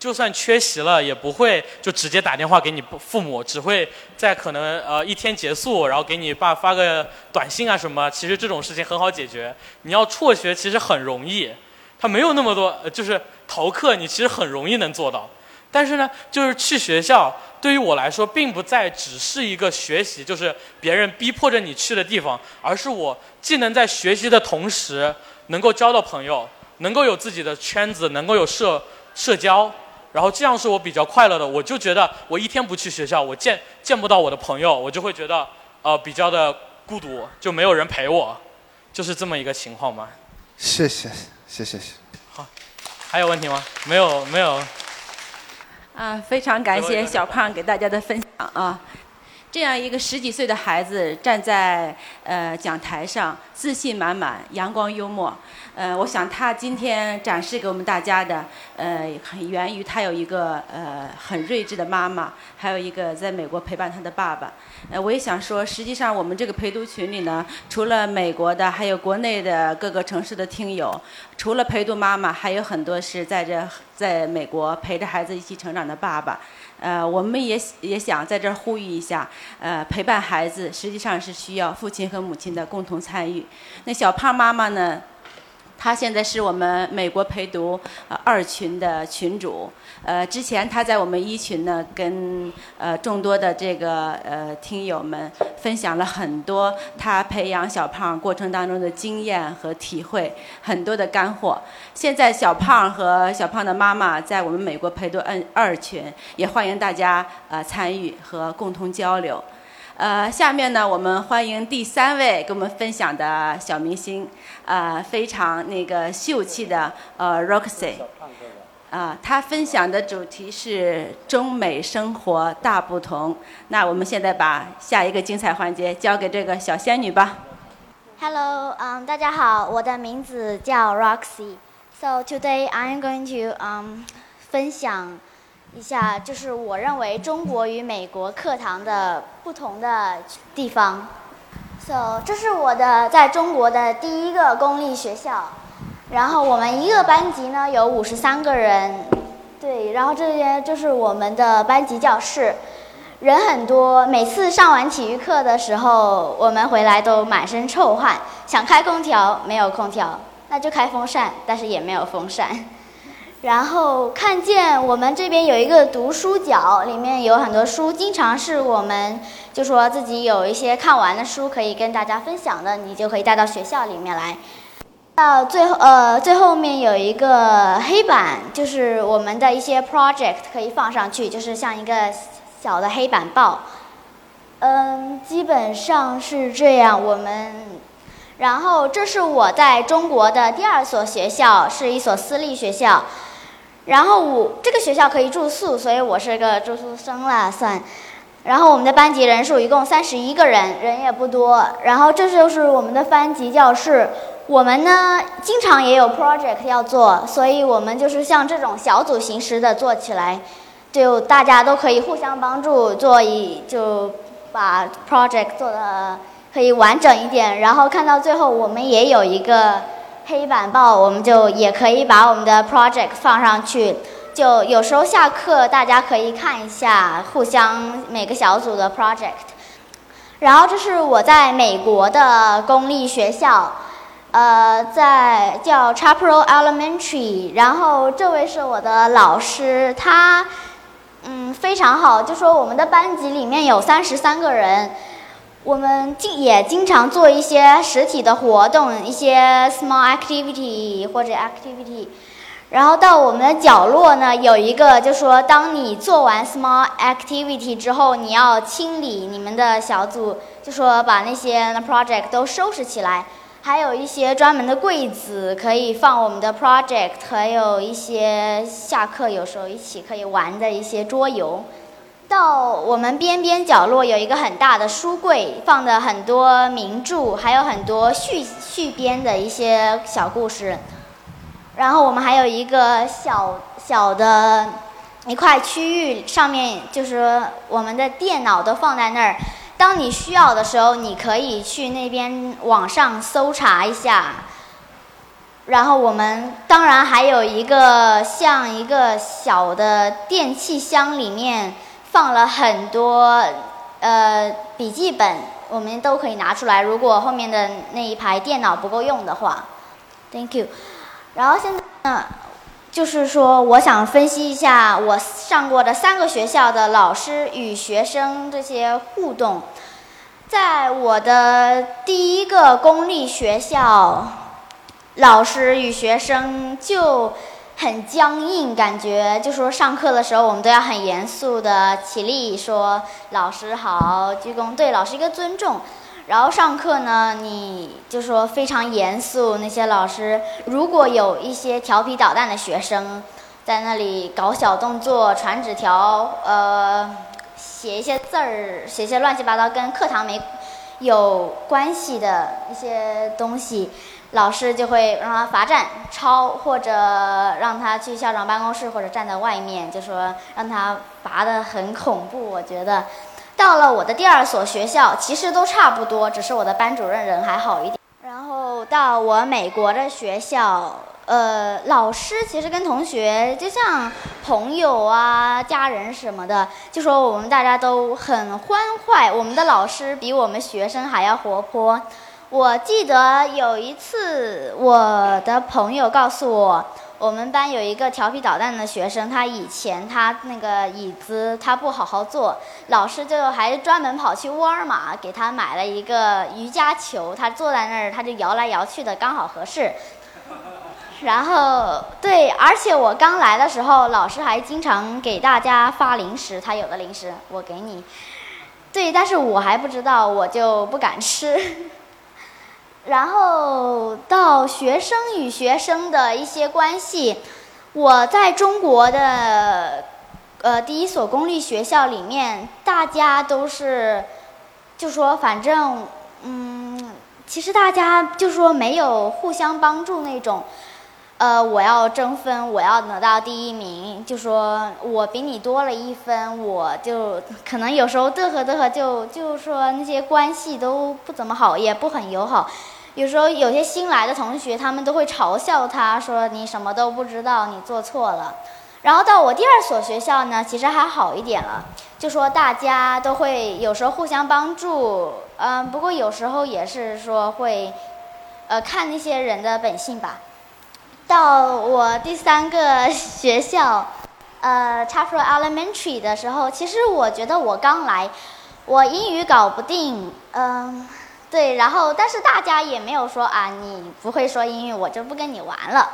就算缺席了，也不会就直接打电话给你父母，只会在可能呃一天结束，然后给你爸发个短信啊什么。其实这种事情很好解决。你要辍学其实很容易，他没有那么多，就是逃课你其实很容易能做到。但是呢，就是去学校对于我来说，并不再只是一个学习，就是别人逼迫着你去的地方，而是我既能在学习的同时能够交到朋友，能够有自己的圈子，能够有社社交。然后这样是我比较快乐的，我就觉得我一天不去学校，我见见不到我的朋友，我就会觉得呃比较的孤独，就没有人陪我，就是这么一个情况嘛。谢谢，谢谢谢。好，还有问题吗？没有，没有。啊，非常感谢小胖给大家的分享啊。这样一个十几岁的孩子站在呃讲台上，自信满满，阳光幽默。呃，我想他今天展示给我们大家的，呃，很源于他有一个呃很睿智的妈妈，还有一个在美国陪伴他的爸爸。呃，我也想说，实际上我们这个陪读群里呢，除了美国的，还有国内的各个城市的听友，除了陪读妈妈，还有很多是在这在美国陪着孩子一起成长的爸爸。呃，我们也也想在这儿呼吁一下，呃，陪伴孩子实际上是需要父亲和母亲的共同参与。那小胖妈妈呢？他现在是我们美国陪读呃二群的群主，呃，之前他在我们一群呢，跟呃众多的这个呃听友们分享了很多他培养小胖过程当中的经验和体会，很多的干货。现在小胖和小胖的妈妈在我们美国陪读二二群，也欢迎大家呃参与和共同交流。呃，下面呢，我们欢迎第三位给我们分享的小明星，呃，非常那个秀气的呃 Roxy，啊，他分享的主题是中美生活大不同。那我们现在把下一个精彩环节交给这个小仙女吧。Hello，嗯，大家好，我的名字叫 Roxy。So today I'm going to um 分享。一下，就是我认为中国与美国课堂的不同的地方。So，这是我的在中国的第一个公立学校，然后我们一个班级呢有五十三个人，对，然后这边就是我们的班级教室，人很多。每次上完体育课的时候，我们回来都满身臭汗，想开空调没有空调，那就开风扇，但是也没有风扇。然后看见我们这边有一个读书角，里面有很多书，经常是我们就说自己有一些看完的书可以跟大家分享的，你就可以带到学校里面来。到最后呃最后面有一个黑板，就是我们的一些 project 可以放上去，就是像一个小的黑板报。嗯，基本上是这样。我们，然后这是我在中国的第二所学校，是一所私立学校。然后我这个学校可以住宿，所以我是个住宿生了算。然后我们的班级人数一共三十一个人，人也不多。然后这就是我们的班级教室。我们呢经常也有 project 要做，所以我们就是像这种小组形式的做起来，就大家都可以互相帮助，做一就把 project 做的可以完整一点。然后看到最后，我们也有一个。黑板报，我们就也可以把我们的 project 放上去，就有时候下课大家可以看一下，互相每个小组的 project。然后这是我在美国的公立学校，呃，在叫 Chapel Elementary。然后这位是我的老师，他嗯非常好，就说我们的班级里面有三十三个人。我们经也经常做一些实体的活动，一些 small activity 或者 activity。然后到我们的角落呢，有一个就说，当你做完 small activity 之后，你要清理你们的小组，就说把那些 project 都收拾起来。还有一些专门的柜子可以放我们的 project，还有一些下课有时候一起可以玩的一些桌游。到我们边边角落有一个很大的书柜，放的很多名著，还有很多续续编的一些小故事。然后我们还有一个小小的一块区域，上面就是我们的电脑都放在那儿。当你需要的时候，你可以去那边网上搜查一下。然后我们当然还有一个像一个小的电器箱，里面放了很多呃笔记本，我们都可以拿出来。如果后面的那一排电脑不够用的话，Thank you。然后现在呢，就是说我想分析一下我上过的三个学校的老师与学生这些互动。在我的第一个公立学校。老师与学生就很僵硬，感觉就说上课的时候我们都要很严肃的起立说老师好，鞠躬，对老师一个尊重。然后上课呢，你就说非常严肃，那些老师如果有一些调皮捣蛋的学生在那里搞小动作、传纸条、呃写一些字儿、写一些乱七八糟跟课堂没有关系的一些东西。老师就会让他罚站、抄，或者让他去校长办公室，或者站在外面，就说让他罚的很恐怖。我觉得，到了我的第二所学校，其实都差不多，只是我的班主任人还好一点。然后到我美国的学校，呃，老师其实跟同学就像朋友啊、家人什么的，就说我们大家都很欢快。我们的老师比我们学生还要活泼。我记得有一次，我的朋友告诉我，我们班有一个调皮捣蛋的学生，他以前他那个椅子他不好好坐，老师就还专门跑去沃尔玛给他买了一个瑜伽球，他坐在那儿他就摇来摇去的，刚好合适。然后对，而且我刚来的时候，老师还经常给大家发零食，他有的零食我给你。对，但是我还不知道，我就不敢吃。然后到学生与学生的一些关系，我在中国的呃第一所公立学校里面，大家都是就说反正嗯，其实大家就说没有互相帮助那种，呃，我要争分，我要得到第一名，就说我比你多了一分，我就可能有时候嘚呵嘚呵，就就说那些关系都不怎么好，也不很友好。有时候有些新来的同学，他们都会嘲笑他，说你什么都不知道，你做错了。然后到我第二所学校呢，其实还好一点了，就说大家都会有时候互相帮助，嗯，不过有时候也是说会，呃，看那些人的本性吧。到我第三个学校，呃 c h a p r Elementary 的时候，其实我觉得我刚来，我英语搞不定，嗯。对，然后但是大家也没有说啊，你不会说英语，我就不跟你玩了。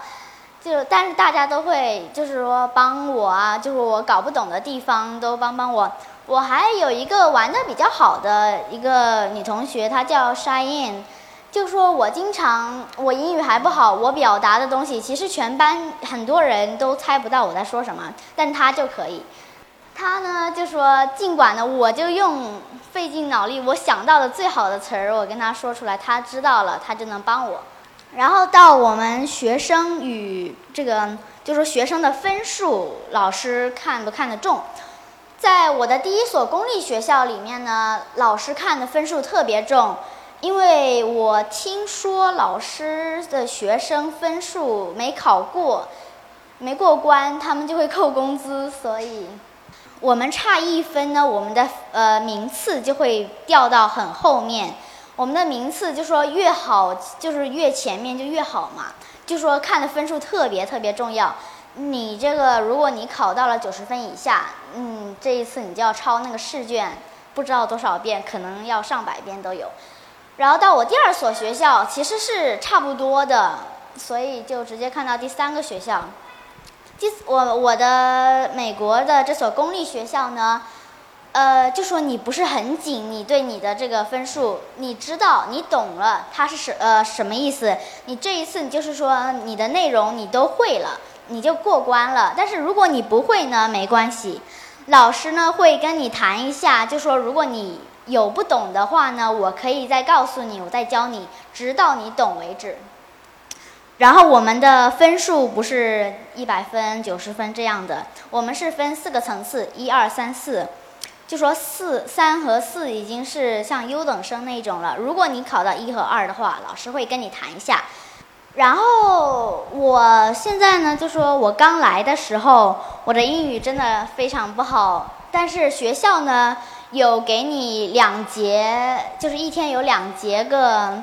就但是大家都会，就是说帮我啊，就是我搞不懂的地方都帮帮我。我还有一个玩的比较好的一个女同学，她叫 Shine，就说我经常我英语还不好，我表达的东西其实全班很多人都猜不到我在说什么，但她就可以。他呢就说，尽管呢，我就用费尽脑力，我想到的最好的词儿，我跟他说出来，他知道了，他就能帮我。然后到我们学生与这个，就说学生的分数，老师看不看得重？在我的第一所公立学校里面呢，老师看的分数特别重，因为我听说老师的学生分数没考过，没过关，他们就会扣工资，所以。我们差一分呢，我们的呃名次就会掉到很后面。我们的名次就说越好，就是越前面就越好嘛。就说看的分数特别特别重要。你这个如果你考到了九十分以下，嗯，这一次你就要抄那个试卷，不知道多少遍，可能要上百遍都有。然后到我第二所学校其实是差不多的，所以就直接看到第三个学校。第我我的美国的这所公立学校呢，呃，就说你不是很紧，你对你的这个分数，你知道你懂了，它是什呃什么意思？你这一次你就是说你的内容你都会了，你就过关了。但是如果你不会呢，没关系，老师呢会跟你谈一下，就说如果你有不懂的话呢，我可以再告诉你，我再教你，直到你懂为止。然后我们的分数不是一百分、九十分这样的，我们是分四个层次，一二三四。就说四、三和四已经是像优等生那种了。如果你考到一和二的话，老师会跟你谈一下。然后我现在呢，就说我刚来的时候，我的英语真的非常不好。但是学校呢，有给你两节，就是一天有两节个，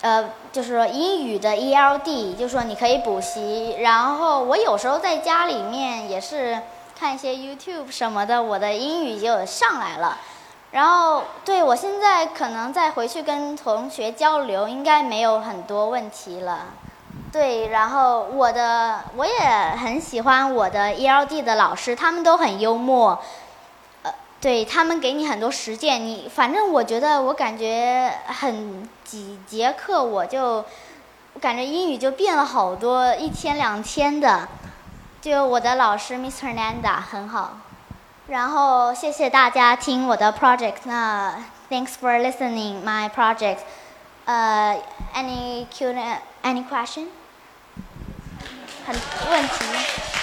呃，就是说英语的 ELD，就说你可以补习。然后我有时候在家里面也是看一些 YouTube 什么的，我的英语就上来了。然后对我现在可能再回去跟同学交流，应该没有很多问题了。对，然后我的我也很喜欢我的 ELD 的老师，他们都很幽默，对他们给你很多实践，你反正我觉得我感觉很几节课我就，我感觉英语就变了好多，一天两天的，就我的老师 Mr. Nanda 很好，然后谢谢大家听我的 project，那 Thanks for listening my project，呃，any Q any question？很问题。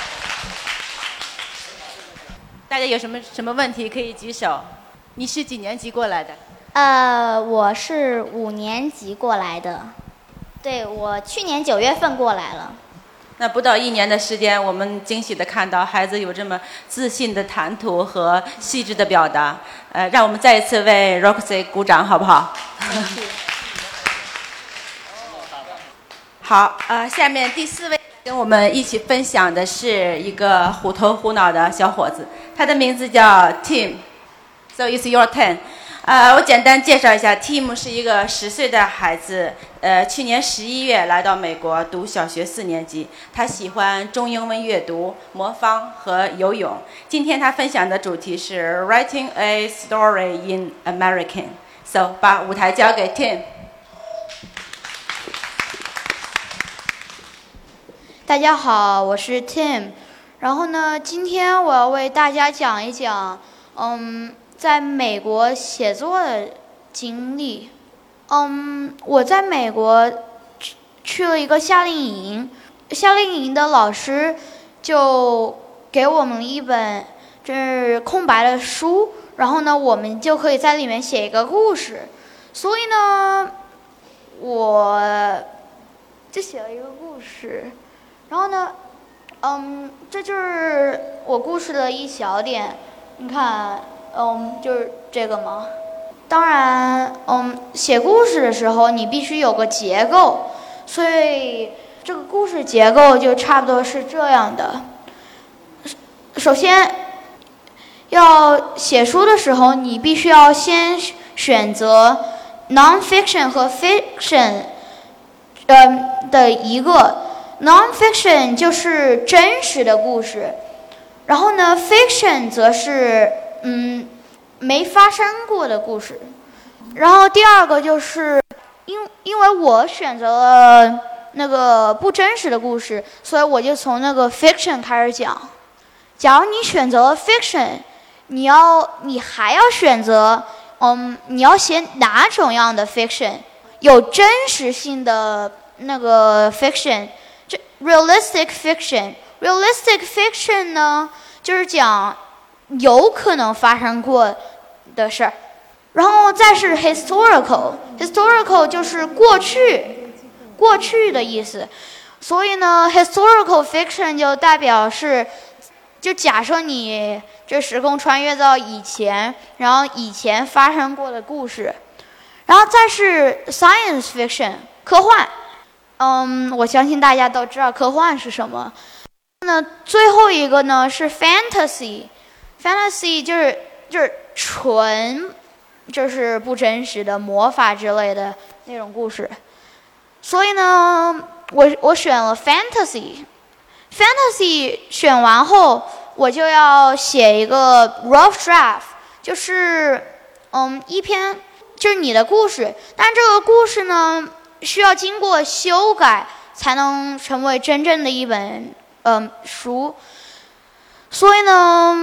大家有什么什么问题可以举手？你是几年级过来的？呃，我是五年级过来的，对我去年九月份过来了。那不到一年的时间，我们惊喜的看到孩子有这么自信的谈吐和细致的表达，呃，让我们再一次为 Roxy 鼓掌，好不好？好，呃，下面第四位。跟我们一起分享的是一个虎头虎脑的小伙子，他的名字叫 Tim。So it's your turn。呃，我简单介绍一下，Tim 是一个十岁的孩子，呃，去年十一月来到美国读小学四年级。他喜欢中英文阅读、魔方和游泳。今天他分享的主题是 Writing a Story in American。So 把舞台交给 Tim。大家好，我是 Tim，然后呢，今天我要为大家讲一讲，嗯，在美国写作的经历。嗯，我在美国去去了一个夏令营，夏令营的老师就给我们一本就是空白的书，然后呢，我们就可以在里面写一个故事。所以呢，我就写了一个故事。然后呢，嗯，这就是我故事的一小点。你看，嗯，就是这个吗？当然，嗯，写故事的时候你必须有个结构，所以这个故事结构就差不多是这样的。首先，要写书的时候，你必须要先选择 nonfiction 和 fiction，嗯的一个。Nonfiction 就是真实的故事，然后呢，fiction 则是嗯没发生过的故事。然后第二个就是，因因为我选择了那个不真实的故事，所以我就从那个 fiction 开始讲。假如你选择了 fiction，你要你还要选择嗯你要写哪种样的 fiction？有真实性的那个 fiction。Realistic fiction，realistic fiction 呢，就是讲有可能发生过的事儿，然后再是 historical，historical 就是过去，过去的意思，所以呢，historical fiction 就代表是，就假设你这时空穿越到以前，然后以前发生过的故事，然后再是 science fiction，科幻。嗯，我相信大家都知道科幻是什么。那最后一个呢是 fantasy，fantasy 就是就是纯，就是不真实的魔法之类的那种故事。所以呢，我我选了 fantasy，fantasy 选完后，我就要写一个 rough draft，就是嗯一篇就是你的故事，但这个故事呢。需要经过修改才能成为真正的一本嗯书，所以呢，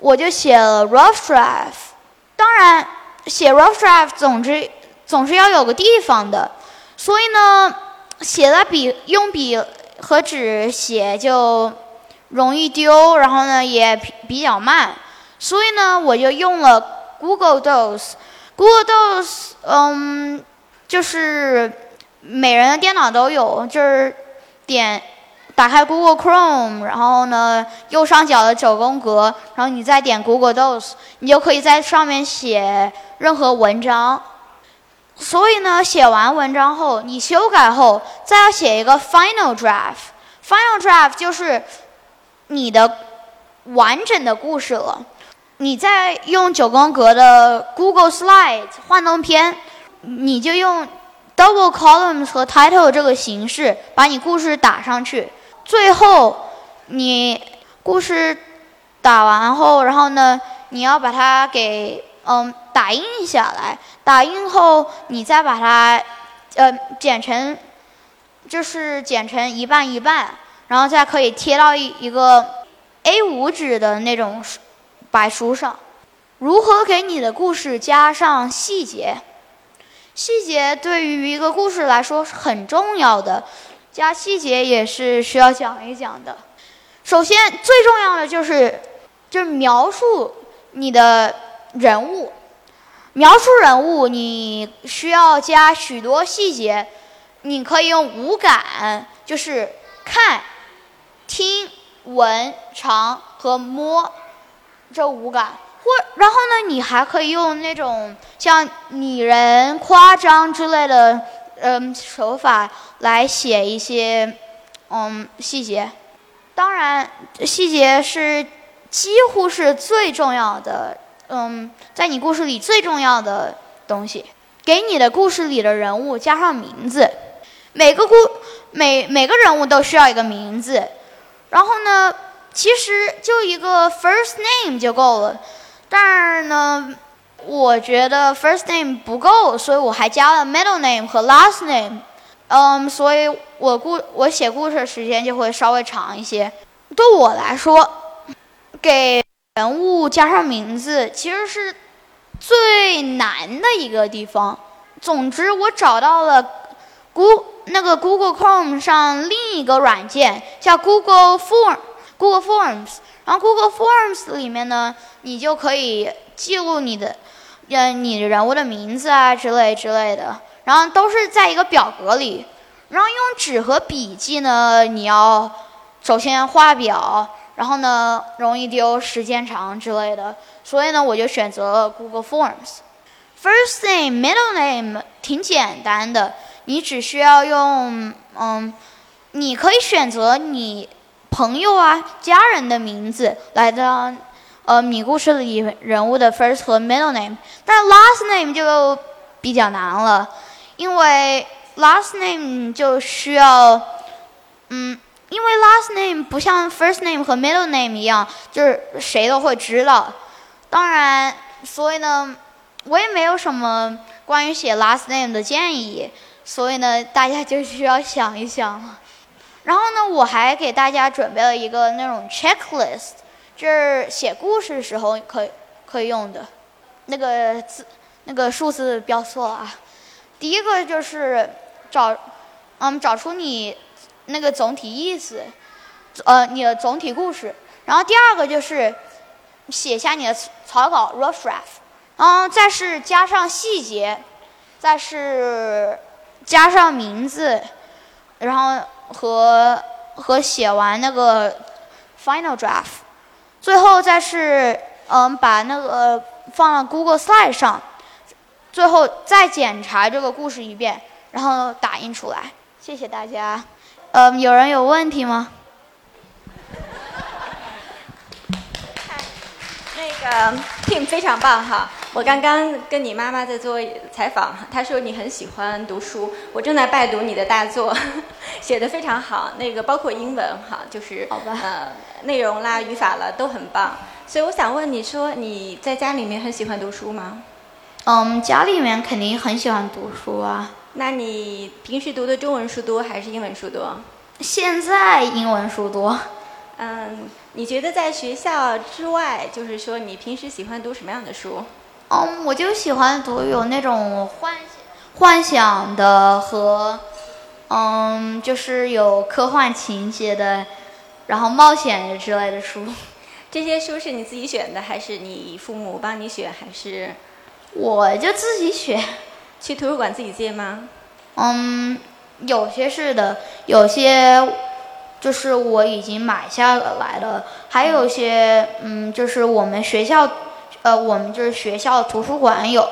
我就写了 rough draft。当然，写 rough draft 总之总是要有个地方的，所以呢，写在笔用笔和纸写就容易丢，然后呢也比比较慢，所以呢我就用了 Google Docs。Google Docs，嗯，就是每人的电脑都有，就是点打开 Google Chrome，然后呢右上角的九宫格，然后你再点 Google Docs，你就可以在上面写任何文章。所以呢，写完文章后，你修改后，再要写一个 final draft。final draft 就是你的完整的故事了。你再用九宫格的 Google Slide 幻灯片，你就用 double columns 和 title 这个形式把你故事打上去。最后，你故事打完后，然后呢，你要把它给嗯打印下来。打印后，你再把它呃剪成，就是剪成一半一半，然后再可以贴到一一个 A5 纸的那种白书上。如何给你的故事加上细节？细节对于一个故事来说是很重要的，加细节也是需要讲一讲的。首先，最重要的就是就是描述你的人物。描述人物，你需要加许多细节。你可以用五感，就是看、听、闻、尝和摸这五感。或然后呢，你还可以用那种像拟人、夸张之类的嗯手法来写一些嗯细节。当然，细节是几乎是最重要的。嗯，在你故事里最重要的东西，给你的故事里的人物加上名字。每个故每每个人物都需要一个名字。然后呢，其实就一个 first name 就够了。但是呢，我觉得 first name 不够，所以我还加了 middle name 和 last name。嗯，所以我故我写故事时间就会稍微长一些。对我来说，给。人物加上名字其实是最难的一个地方。总之，我找到了 Go 那个 Google Chrome 上另一个软件叫 Google Form Google Forms。然后 Google Forms 里面呢，你就可以记录你的呃你人物的名字啊之类之类的。然后都是在一个表格里。然后用纸和笔记呢，你要首先画表。然后呢，容易丢，时间长之类的，所以呢，我就选择了 Google Forms。First name, middle name 挺简单的，你只需要用，嗯，你可以选择你朋友啊、家人的名字来当，呃，你故事里人物的 first 和 middle name。但 last name 就比较难了，因为 last name 就需要，嗯。因为 last name 不像 first name 和 middle name 一样，就是谁都会知道。当然，所以呢，我也没有什么关于写 last name 的建议。所以呢，大家就需要想一想了。然后呢，我还给大家准备了一个那种 checklist，就是写故事的时候可以可以用的。那个字，那个数字标错了啊。第一个就是找，嗯，找出你。那个总体意思，呃，你的总体故事。然后第二个就是写下你的草稿 rough draft，然后再是加上细节，再是加上名字，然后和和写完那个 final draft，最后再是嗯把那个放到 Google Slide 上，最后再检查这个故事一遍，然后打印出来。谢谢大家。嗯，有人有问题吗？那个 Tim 非常棒哈！我刚刚跟你妈妈在做采访，她说你很喜欢读书，我正在拜读你的大作，写的非常好。那个包括英文哈，就是呃内容啦、语法啦都很棒。所以我想问你说你在家里面很喜欢读书吗？嗯，家里面肯定很喜欢读书啊。那你平时读的中文书多还是英文书多？现在英文书多。嗯，你觉得在学校之外，就是说你平时喜欢读什么样的书？嗯，我就喜欢读有那种幻幻想的和嗯，就是有科幻情节的，然后冒险之类的书。这些书是你自己选的，还是你父母帮你选，还是？我就自己选。去图书馆自己借吗？嗯，有些是的，有些就是我已经买下来了，还有些嗯，就是我们学校，呃，我们就是学校图书馆有。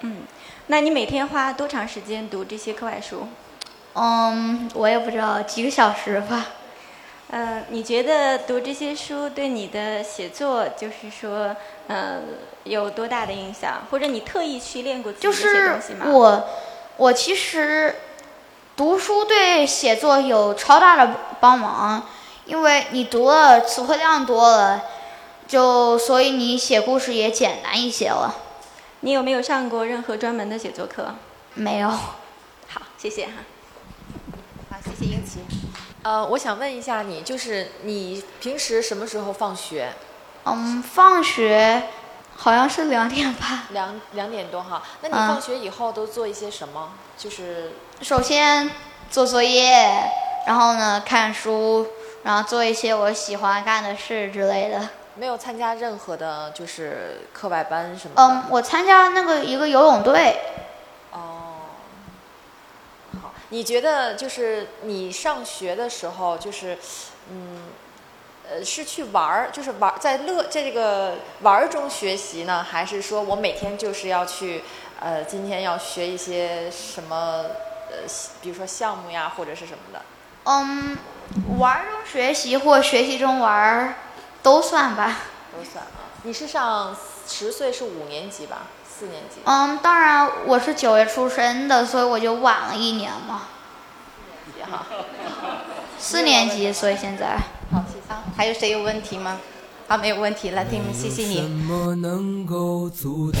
嗯，那你每天花多长时间读这些课外书？嗯，我也不知道，几个小时吧。呃，你觉得读这些书对你的写作，就是说，呃，有多大的影响？或者你特意去练过自己这些东西吗？我，我其实读书对写作有超大的帮忙，因为你读了词汇量多了，就所以你写故事也简单一些了。你有没有上过任何专门的写作课？没有。好，谢谢哈。好，谢谢英奇。呃，我想问一下你，就是你平时什么时候放学？嗯，放学好像是两点吧。两两点多哈。那你嗯放学以后都做一些什么？就是首先做作业，然后呢看书，然后做一些我喜欢干的事之类的。没有参加任何的，就是课外班什么的。嗯，我参加那个一个游泳队。哦，好，你觉得就是你上学的时候，就是，嗯，呃，是去玩儿，就是玩儿在乐在这个玩儿中学习呢，还是说我每天就是要去，呃，今天要学一些什么，呃，比如说项目呀，或者是什么的？嗯，玩中学习或学习中玩儿都算吧。都算啊。你是上十岁是五年级吧？四年级？嗯，当然我是九月出生的，所以我就晚了一年嘛。四年级哈。四年级，所以现在。好，谢谢。还有谁有问题吗？好，没有问题了，听，谢谢什你。么能够阻挡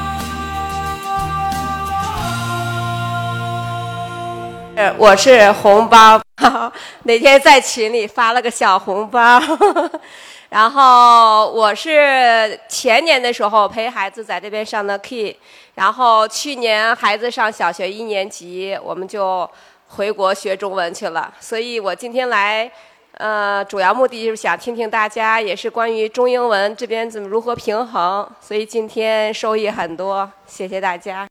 呃我是红包，哪天在群里发了个小红包，然后我是前年的时候陪孩子在这边上的 K，然后去年孩子上小学一年级，我们就回国学中文去了，所以我今天来。呃，主要目的就是想听听大家，也是关于中英文这边怎么如何平衡，所以今天收益很多，谢谢大家。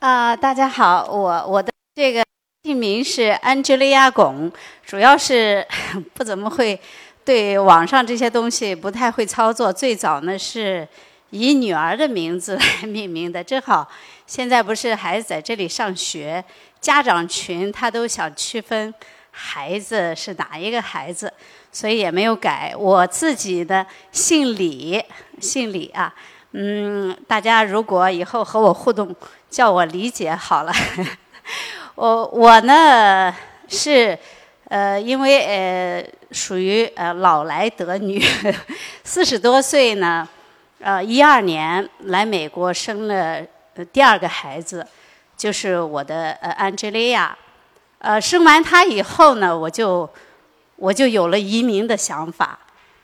啊、大家好，我我的这个姓名是安吉丽亚巩，主要是 不怎么会对网上这些东西不太会操作。最早呢是以女儿的名字来命名的，正好现在不是孩子在这里上学，家长群他都想区分孩子是哪一个孩子，所以也没有改。我自己的姓李，姓李啊。嗯，大家如果以后和我互动，叫我李姐好了。我我呢是呃，因为呃属于呃老来得女，四十多岁呢，呃一二年来美国生了第二个孩子，就是我的呃安吉丽亚。呃，生完她以后呢，我就我就有了移民的想法。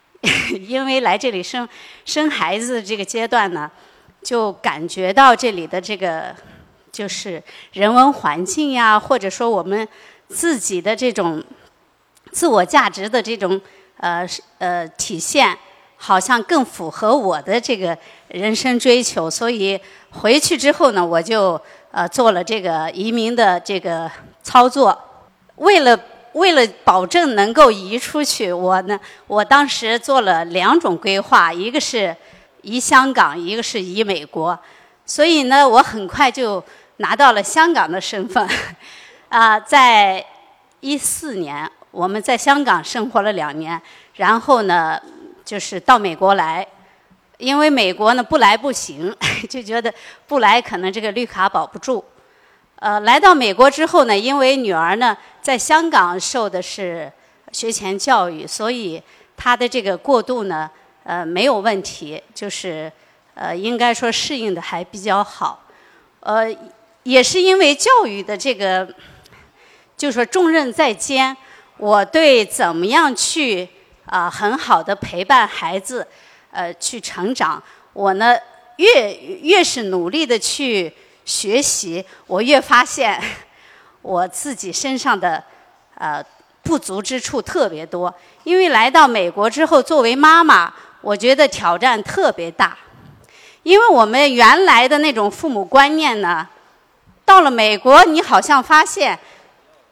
因为来这里生生孩子这个阶段呢，就感觉到这里的这个就是人文环境呀，或者说我们自己的这种自我价值的这种呃呃体现，好像更符合我的这个人生追求。所以回去之后呢，我就呃做了这个移民的这个操作，为了。为了保证能够移出去，我呢，我当时做了两种规划，一个是移香港，一个是移美国。所以呢，我很快就拿到了香港的身份。啊，在一四年，我们在香港生活了两年，然后呢，就是到美国来，因为美国呢不来不行，就觉得不来可能这个绿卡保不住。呃，来到美国之后呢，因为女儿呢在香港受的是学前教育，所以她的这个过渡呢，呃，没有问题，就是呃，应该说适应的还比较好。呃，也是因为教育的这个，就说重任在肩，我对怎么样去啊很好的陪伴孩子，呃，去成长，我呢越越是努力的去。学习，我越发现 我自己身上的呃不足之处特别多。因为来到美国之后，作为妈妈，我觉得挑战特别大。因为我们原来的那种父母观念呢，到了美国，你好像发现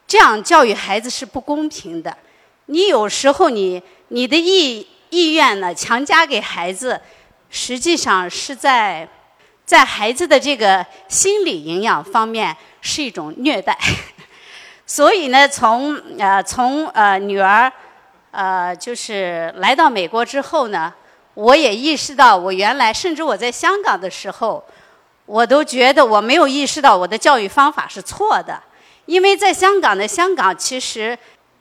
这样教育孩子是不公平的。你有时候你你的意意愿呢强加给孩子，实际上是在。在孩子的这个心理营养方面是一种虐待，所以呢，从呃从呃女儿呃就是来到美国之后呢，我也意识到我原来甚至我在香港的时候，我都觉得我没有意识到我的教育方法是错的，因为在香港的香港其实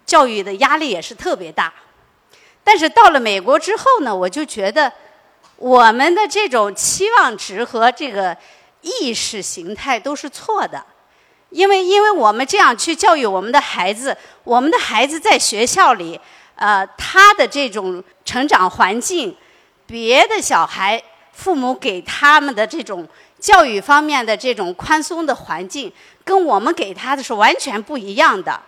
教育的压力也是特别大，但是到了美国之后呢，我就觉得。我们的这种期望值和这个意识形态都是错的，因为因为我们这样去教育我们的孩子，我们的孩子在学校里，呃，他的这种成长环境，别的小孩父母给他们的这种教育方面的这种宽松的环境，跟我们给他的是完全不一样的，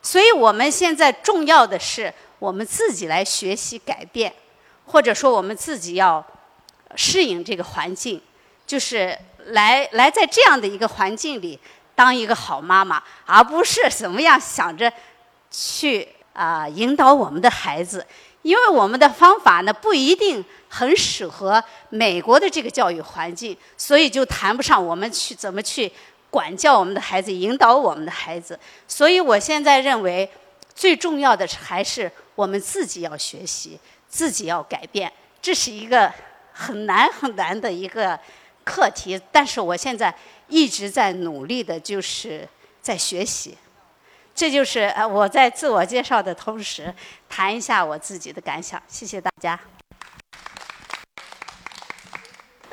所以我们现在重要的是我们自己来学习改变。或者说，我们自己要适应这个环境，就是来来在这样的一个环境里当一个好妈妈，而不是怎么样想着去啊引导我们的孩子，因为我们的方法呢不一定很适合美国的这个教育环境，所以就谈不上我们去怎么去管教我们的孩子，引导我们的孩子。所以我现在认为，最重要的还是我们自己要学习。自己要改变，这是一个很难很难的一个课题。但是我现在一直在努力的，就是在学习。这就是呃我在自我介绍的同时，谈一下我自己的感想。谢谢大家。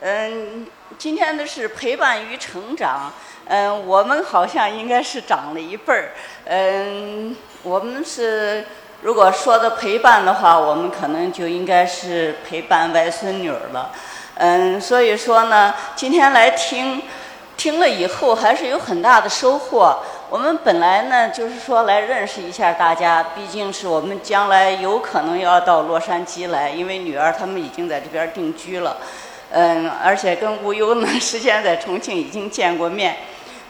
嗯，今天的是陪伴与成长。嗯，我们好像应该是长了一辈儿。嗯，我们是。如果说的陪伴的话，我们可能就应该是陪伴外孙女了。嗯，所以说呢，今天来听，听了以后还是有很大的收获。我们本来呢就是说来认识一下大家，毕竟是我们将来有可能要到洛杉矶来，因为女儿他们已经在这边定居了。嗯，而且跟无忧呢，之前在重庆已经见过面。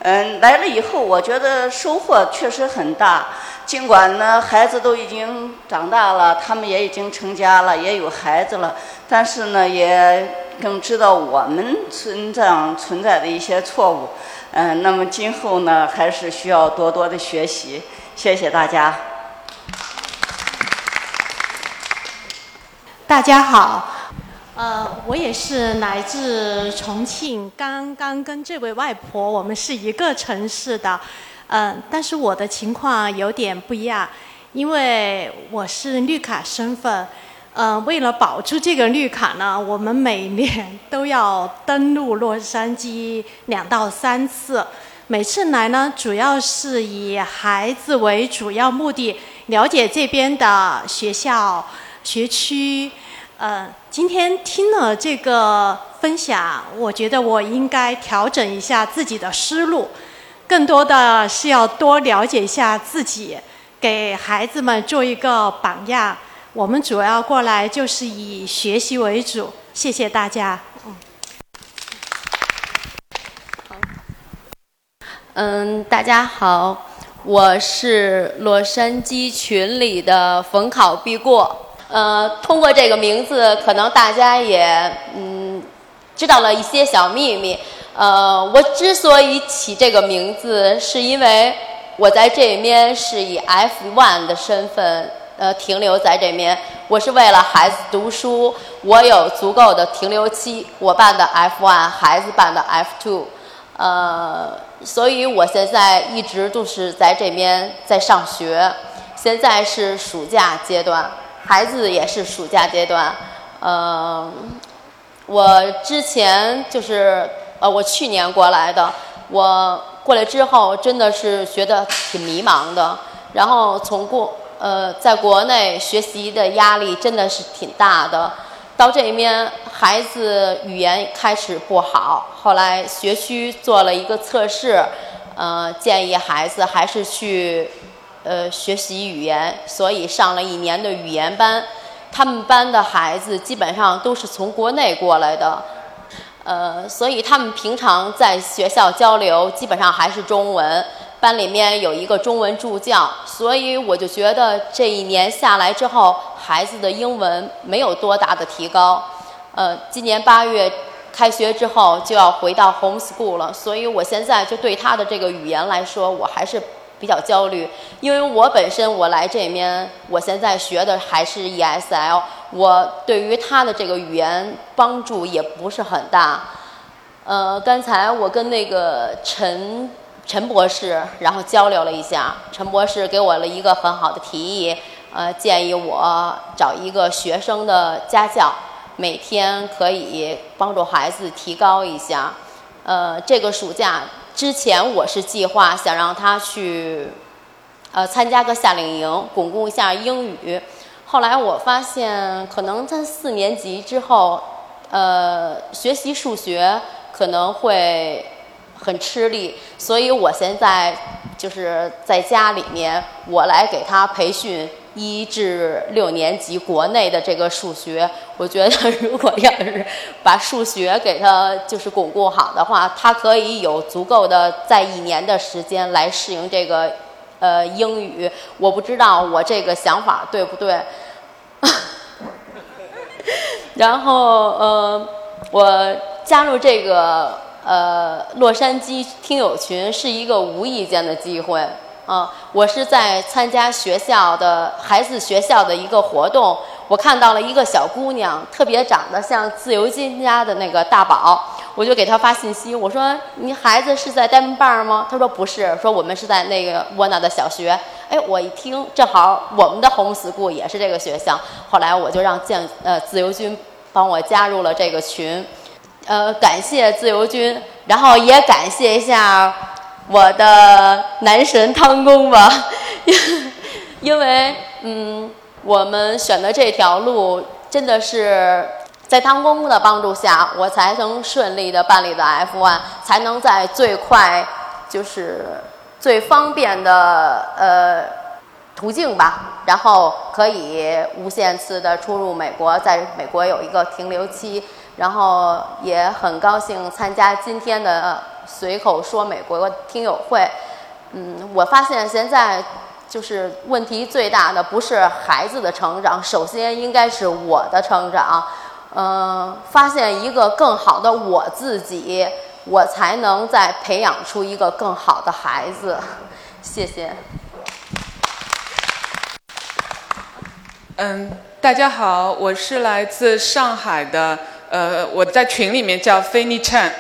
嗯，来了以后，我觉得收获确实很大。尽管呢，孩子都已经长大了，他们也已经成家了，也有孩子了，但是呢，也更知道我们存在存在的一些错误。嗯，那么今后呢，还是需要多多的学习。谢谢大家。大家好，呃，我也是来自重庆，刚刚跟这位外婆我们是一个城市的。嗯，但是我的情况有点不一样，因为我是绿卡身份。嗯，为了保住这个绿卡呢，我们每年都要登陆洛杉矶两到三次。每次来呢，主要是以孩子为主要目的，了解这边的学校、学区。呃，今天听了这个分享，我觉得我应该调整一下自己的思路。更多的是要多了解一下自己，给孩子们做一个榜样。我们主要过来就是以学习为主。谢谢大家。嗯，大家好，我是洛杉矶群里的逢考必过。呃，通过这个名字，可能大家也嗯知道了一些小秘密。呃，我之所以起这个名字，是因为我在这边是以 F1 的身份呃停留在这边。我是为了孩子读书，我有足够的停留期。我办的 F1，孩子办的 F2，呃，所以我现在一直都是在这边在上学。现在是暑假阶段。孩子也是暑假阶段，呃，我之前就是呃，我去年过来的，我过来之后真的是觉得挺迷茫的，然后从过呃，在国内学习的压力真的是挺大的，到这边孩子语言开始不好，后来学区做了一个测试，呃，建议孩子还是去。呃，学习语言，所以上了一年的语言班。他们班的孩子基本上都是从国内过来的，呃，所以他们平常在学校交流基本上还是中文。班里面有一个中文助教，所以我就觉得这一年下来之后，孩子的英文没有多大的提高。呃，今年八月开学之后就要回到 home school 了，所以我现在就对他的这个语言来说，我还是。比较焦虑，因为我本身我来这边，我现在学的还是 ESL，我对于他的这个语言帮助也不是很大。呃，刚才我跟那个陈陈博士然后交流了一下，陈博士给我了一个很好的提议，呃，建议我找一个学生的家教，每天可以帮助孩子提高一下。呃，这个暑假。之前我是计划想让他去，呃，参加个夏令营，巩固一下英语。后来我发现，可能在四年级之后，呃，学习数学可能会很吃力，所以我现在就是在家里面，我来给他培训。一至六年级国内的这个数学，我觉得 如果要是把数学给他就是巩固好的话，他可以有足够的在一年的时间来适应这个呃英语。我不知道我这个想法对不对。然后呃，我加入这个呃洛杉矶听友群是一个无意间的机会。嗯，我是在参加学校的孩子学校的一个活动，我看到了一个小姑娘，特别长得像自由金家的那个大宝，我就给她发信息，我说你孩子是在 d 班 m 吗？她说不是，说我们是在那个沃纳的小学。哎，我一听，正好我们的 home school 也是这个学校，后来我就让建呃自由军帮我加入了这个群，呃，感谢自由军，然后也感谢一下。我的男神汤公吧，因为嗯，我们选的这条路真的是在汤公的帮助下，我才能顺利的办理的 F1，才能在最快就是最方便的呃途径吧，然后可以无限次的出入美国，在美国有一个停留期，然后也很高兴参加今天的。随口说美国听友会，嗯，我发现现在就是问题最大的不是孩子的成长，首先应该是我的成长，嗯，发现一个更好的我自己，我才能再培养出一个更好的孩子。谢谢。嗯，大家好，我是来自上海的，呃，我在群里面叫菲尼 n。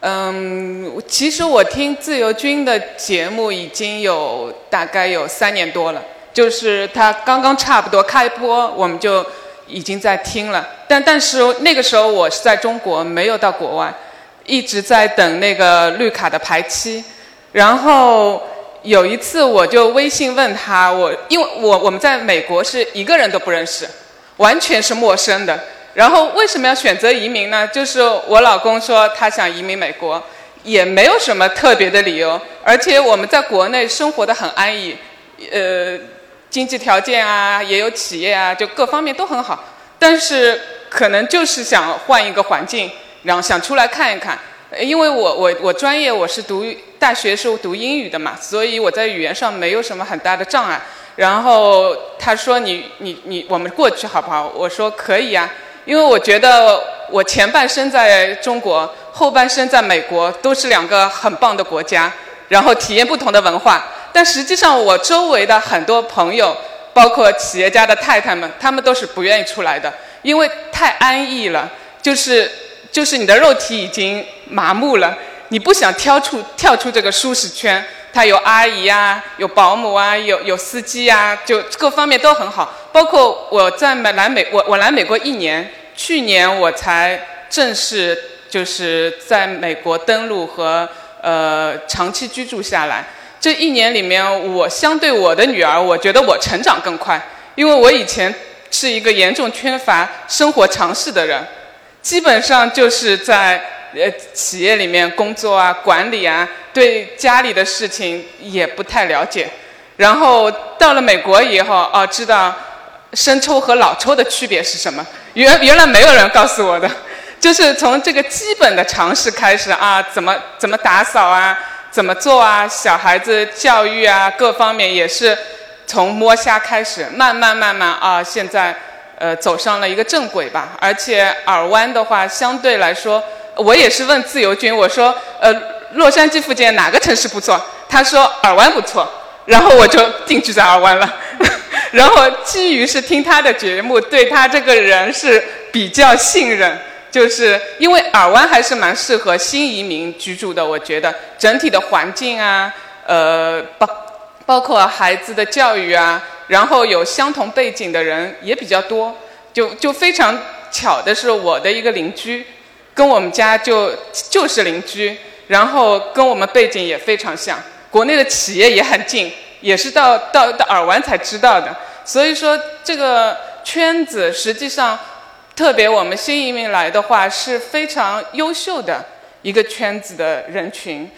嗯，其实我听自由军的节目已经有大概有三年多了，就是他刚刚差不多开播，我们就已经在听了。但但是那个时候我是在中国，没有到国外，一直在等那个绿卡的排期。然后有一次我就微信问他，我因为我我们在美国是一个人都不认识，完全是陌生的。然后为什么要选择移民呢？就是我老公说他想移民美国，也没有什么特别的理由。而且我们在国内生活的很安逸，呃，经济条件啊，也有企业啊，就各方面都很好。但是可能就是想换一个环境，然后想出来看一看。因为我我我专业我是读大学是读英语的嘛，所以我在语言上没有什么很大的障碍。然后他说你你你我们过去好不好？我说可以啊，因为我觉得我前半生在中国，后半生在美国，都是两个很棒的国家，然后体验不同的文化。但实际上我周围的很多朋友，包括企业家的太太们，他们都是不愿意出来的，因为太安逸了，就是就是你的肉体已经麻木了，你不想跳出跳出这个舒适圈。他有阿姨啊，有保姆啊，有有司机啊，就各方面都很好。包括我在美来美，我我来美国一年，去年我才正式就是在美国登陆和呃长期居住下来。这一年里面，我相对我的女儿，我觉得我成长更快，因为我以前是一个严重缺乏生活常识的人，基本上就是在。呃，企业里面工作啊，管理啊，对家里的事情也不太了解。然后到了美国以后，哦，知道生抽和老抽的区别是什么？原原来没有人告诉我的，就是从这个基本的常识开始啊，怎么怎么打扫啊，怎么做啊，小孩子教育啊，各方面也是从摸虾开始，慢慢慢慢啊，现在呃走上了一个正轨吧。而且耳湾的话，相对来说。我也是问自由军，我说，呃，洛杉矶附近哪个城市不错？他说尔湾不错，然后我就定居在尔湾了。然后基于是听他的节目，对他这个人是比较信任，就是因为尔湾还是蛮适合新移民居住的。我觉得整体的环境啊，呃，包包括孩子的教育啊，然后有相同背景的人也比较多。就就非常巧的是，我的一个邻居。跟我们家就就是邻居，然后跟我们背景也非常像，国内的企业也很近，也是到到到耳湾才知道的。所以说这个圈子实际上，特别我们新移民来的话是非常优秀的一个圈子的人群，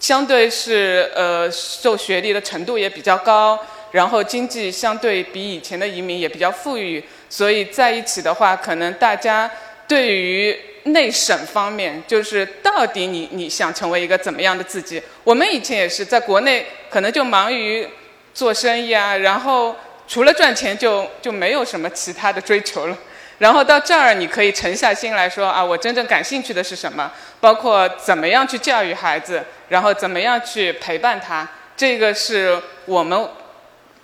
相对是呃受学历的程度也比较高，然后经济相对比以前的移民也比较富裕，所以在一起的话，可能大家对于。内省方面，就是到底你你想成为一个怎么样的自己？我们以前也是在国内，可能就忙于做生意啊，然后除了赚钱就就没有什么其他的追求了。然后到这儿，你可以沉下心来说啊，我真正感兴趣的是什么？包括怎么样去教育孩子，然后怎么样去陪伴他。这个是我们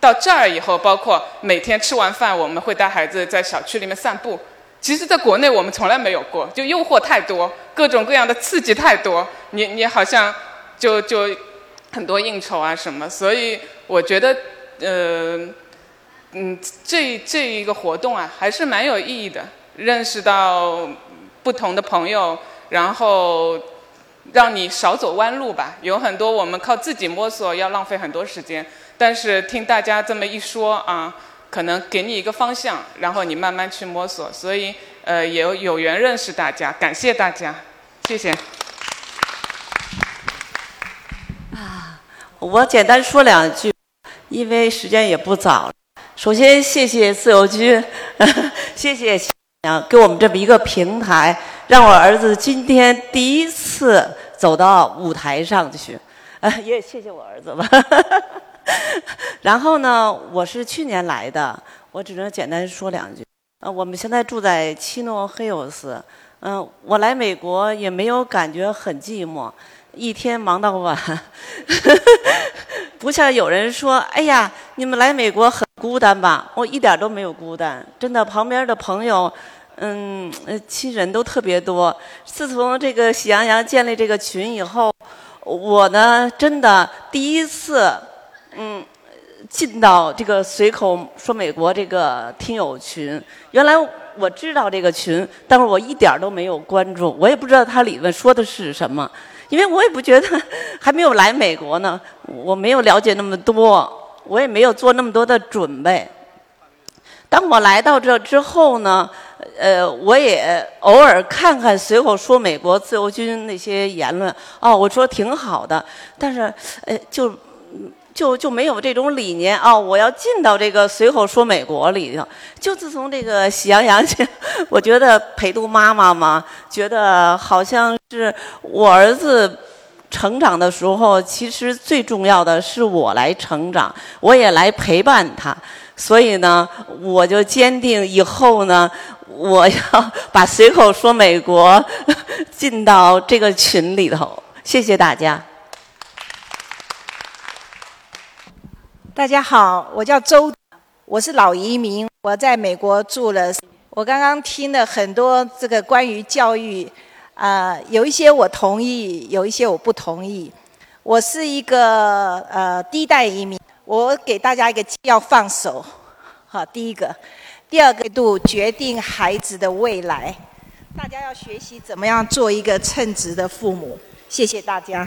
到这儿以后，包括每天吃完饭，我们会带孩子在小区里面散步。其实，在国内我们从来没有过，就诱惑太多，各种各样的刺激太多，你你好像就就很多应酬啊什么，所以我觉得，呃，嗯，这这一个活动啊，还是蛮有意义的，认识到不同的朋友，然后让你少走弯路吧。有很多我们靠自己摸索要浪费很多时间，但是听大家这么一说啊。可能给你一个方向，然后你慢慢去摸索。所以，呃，有有缘认识大家，感谢大家，谢谢。啊，我简单说两句，因为时间也不早了。首先，谢谢自由军，谢谢啊，给我们这么一个平台，让我儿子今天第一次走到舞台上去。啊，也谢谢我儿子吧。然后呢，我是去年来的，我只能简单说两句。呃，我们现在住在七诺黑尔斯。嗯，我来美国也没有感觉很寂寞，一天忙到晚，不像有人说：“哎呀，你们来美国很孤单吧？”我一点都没有孤单，真的，旁边的朋友，嗯，亲人都特别多。自从这个喜羊羊建立这个群以后，我呢，真的第一次。嗯，进到这个随口说美国这个听友群，原来我知道这个群，但是我一点都没有关注，我也不知道它里面说的是什么，因为我也不觉得还没有来美国呢，我没有了解那么多，我也没有做那么多的准备。当我来到这之后呢，呃，我也偶尔看看随口说美国自由军那些言论，哦，我说挺好的，但是呃，就。就就没有这种理念哦，我要进到这个随口说美国里头。就自从这个喜羊羊，我觉得陪读妈妈嘛，觉得好像是我儿子成长的时候，其实最重要的是我来成长，我也来陪伴他。所以呢，我就坚定以后呢，我要把随口说美国 进到这个群里头。谢谢大家。大家好，我叫周，我是老移民，我在美国住了。我刚刚听了很多这个关于教育，啊，有一些我同意，有一些我不同意。我是一个呃第一代移民，我给大家一个要放手，好，第一个，第二个度决定孩子的未来，大家要学习怎么样做一个称职的父母。谢谢大家。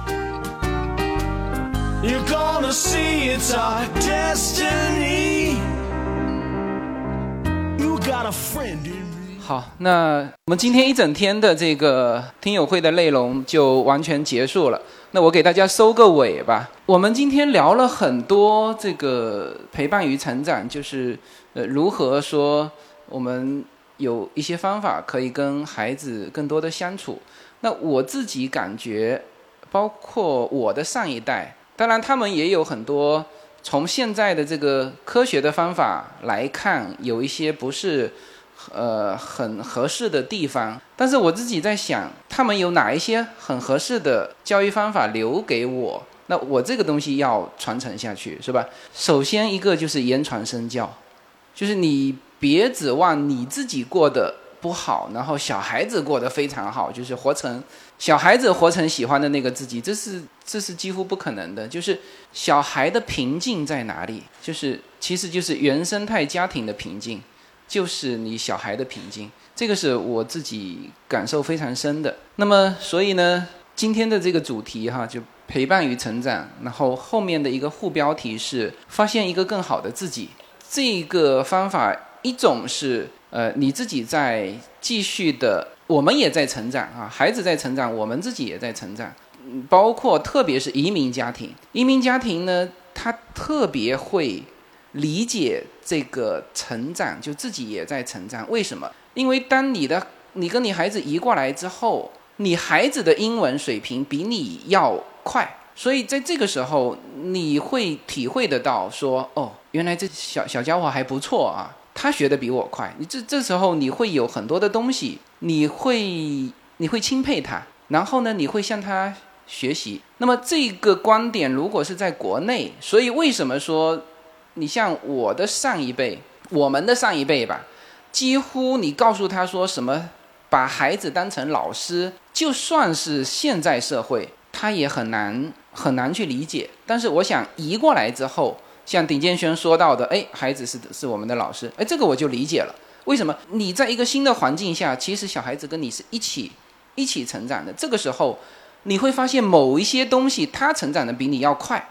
You're gonna see it's our destiny. You got a friend in me. 好，那我们今天一整天的这个听友会的内容就完全结束了。那我给大家收个尾吧。我们今天聊了很多这个陪伴与成长，就是呃如何说我们有一些方法可以跟孩子更多的相处。那我自己感觉，包括我的上一代，当然他们也有很多从现在的这个科学的方法来看，有一些不是呃很合适的地方。但是我自己在想，他们有哪一些很合适的教育方法留给我？那我这个东西要传承下去，是吧？首先一个就是言传身教，就是你别指望你自己过得不好，然后小孩子过得非常好，就是活成小孩子活成喜欢的那个自己，这是这是几乎不可能的。就是小孩的平静在哪里？就是其实就是原生态家庭的平静，就是你小孩的平静。这个是我自己感受非常深的。那么所以呢，今天的这个主题哈，就陪伴与成长，然后后面的一个副标题是发现一个更好的自己。这个方法一种是。呃，你自己在继续的，我们也在成长啊，孩子在成长，我们自己也在成长，包括特别是移民家庭，移民家庭呢，他特别会理解这个成长，就自己也在成长。为什么？因为当你的你跟你孩子移过来之后，你孩子的英文水平比你要快，所以在这个时候你会体会得到说，哦，原来这小小家伙还不错啊。他学的比我快，你这这时候你会有很多的东西，你会你会钦佩他，然后呢，你会向他学习。那么这个观点如果是在国内，所以为什么说你像我的上一辈，我们的上一辈吧，几乎你告诉他说什么，把孩子当成老师，就算是现在社会，他也很难很难去理解。但是我想移过来之后。像顶尖轩说到的，哎，孩子是是我们的老师，哎，这个我就理解了。为什么？你在一个新的环境下，其实小孩子跟你是一起一起成长的。这个时候，你会发现某一些东西他成长的比你要快，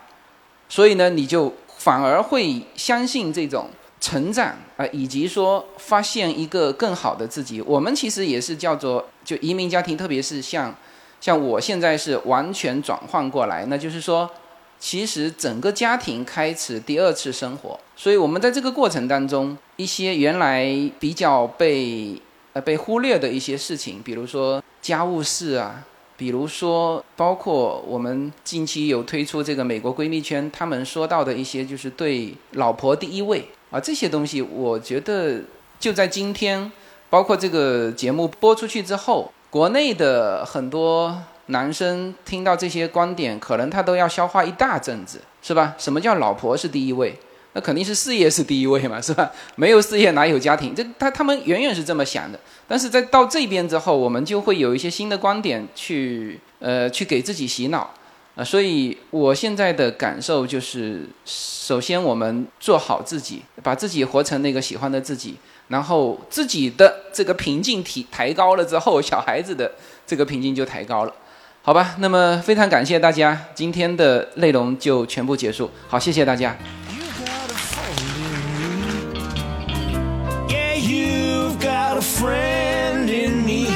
所以呢，你就反而会相信这种成长啊，以及说发现一个更好的自己。我们其实也是叫做就移民家庭，特别是像像我现在是完全转换过来，那就是说。其实整个家庭开始第二次生活，所以我们在这个过程当中，一些原来比较被呃被忽略的一些事情，比如说家务事啊，比如说包括我们近期有推出这个美国闺蜜圈，他们说到的一些就是对老婆第一位啊这些东西，我觉得就在今天，包括这个节目播出去之后，国内的很多。男生听到这些观点，可能他都要消化一大阵子，是吧？什么叫老婆是第一位？那肯定是事业是第一位嘛，是吧？没有事业哪有家庭？这他他们远远是这么想的。但是在到这边之后，我们就会有一些新的观点去呃去给自己洗脑啊。所以我现在的感受就是，首先我们做好自己，把自己活成那个喜欢的自己，然后自己的这个瓶颈提抬高了之后，小孩子的这个瓶颈就抬高了。好吧，那么非常感谢大家，今天的内容就全部结束。好，谢谢大家。friend in me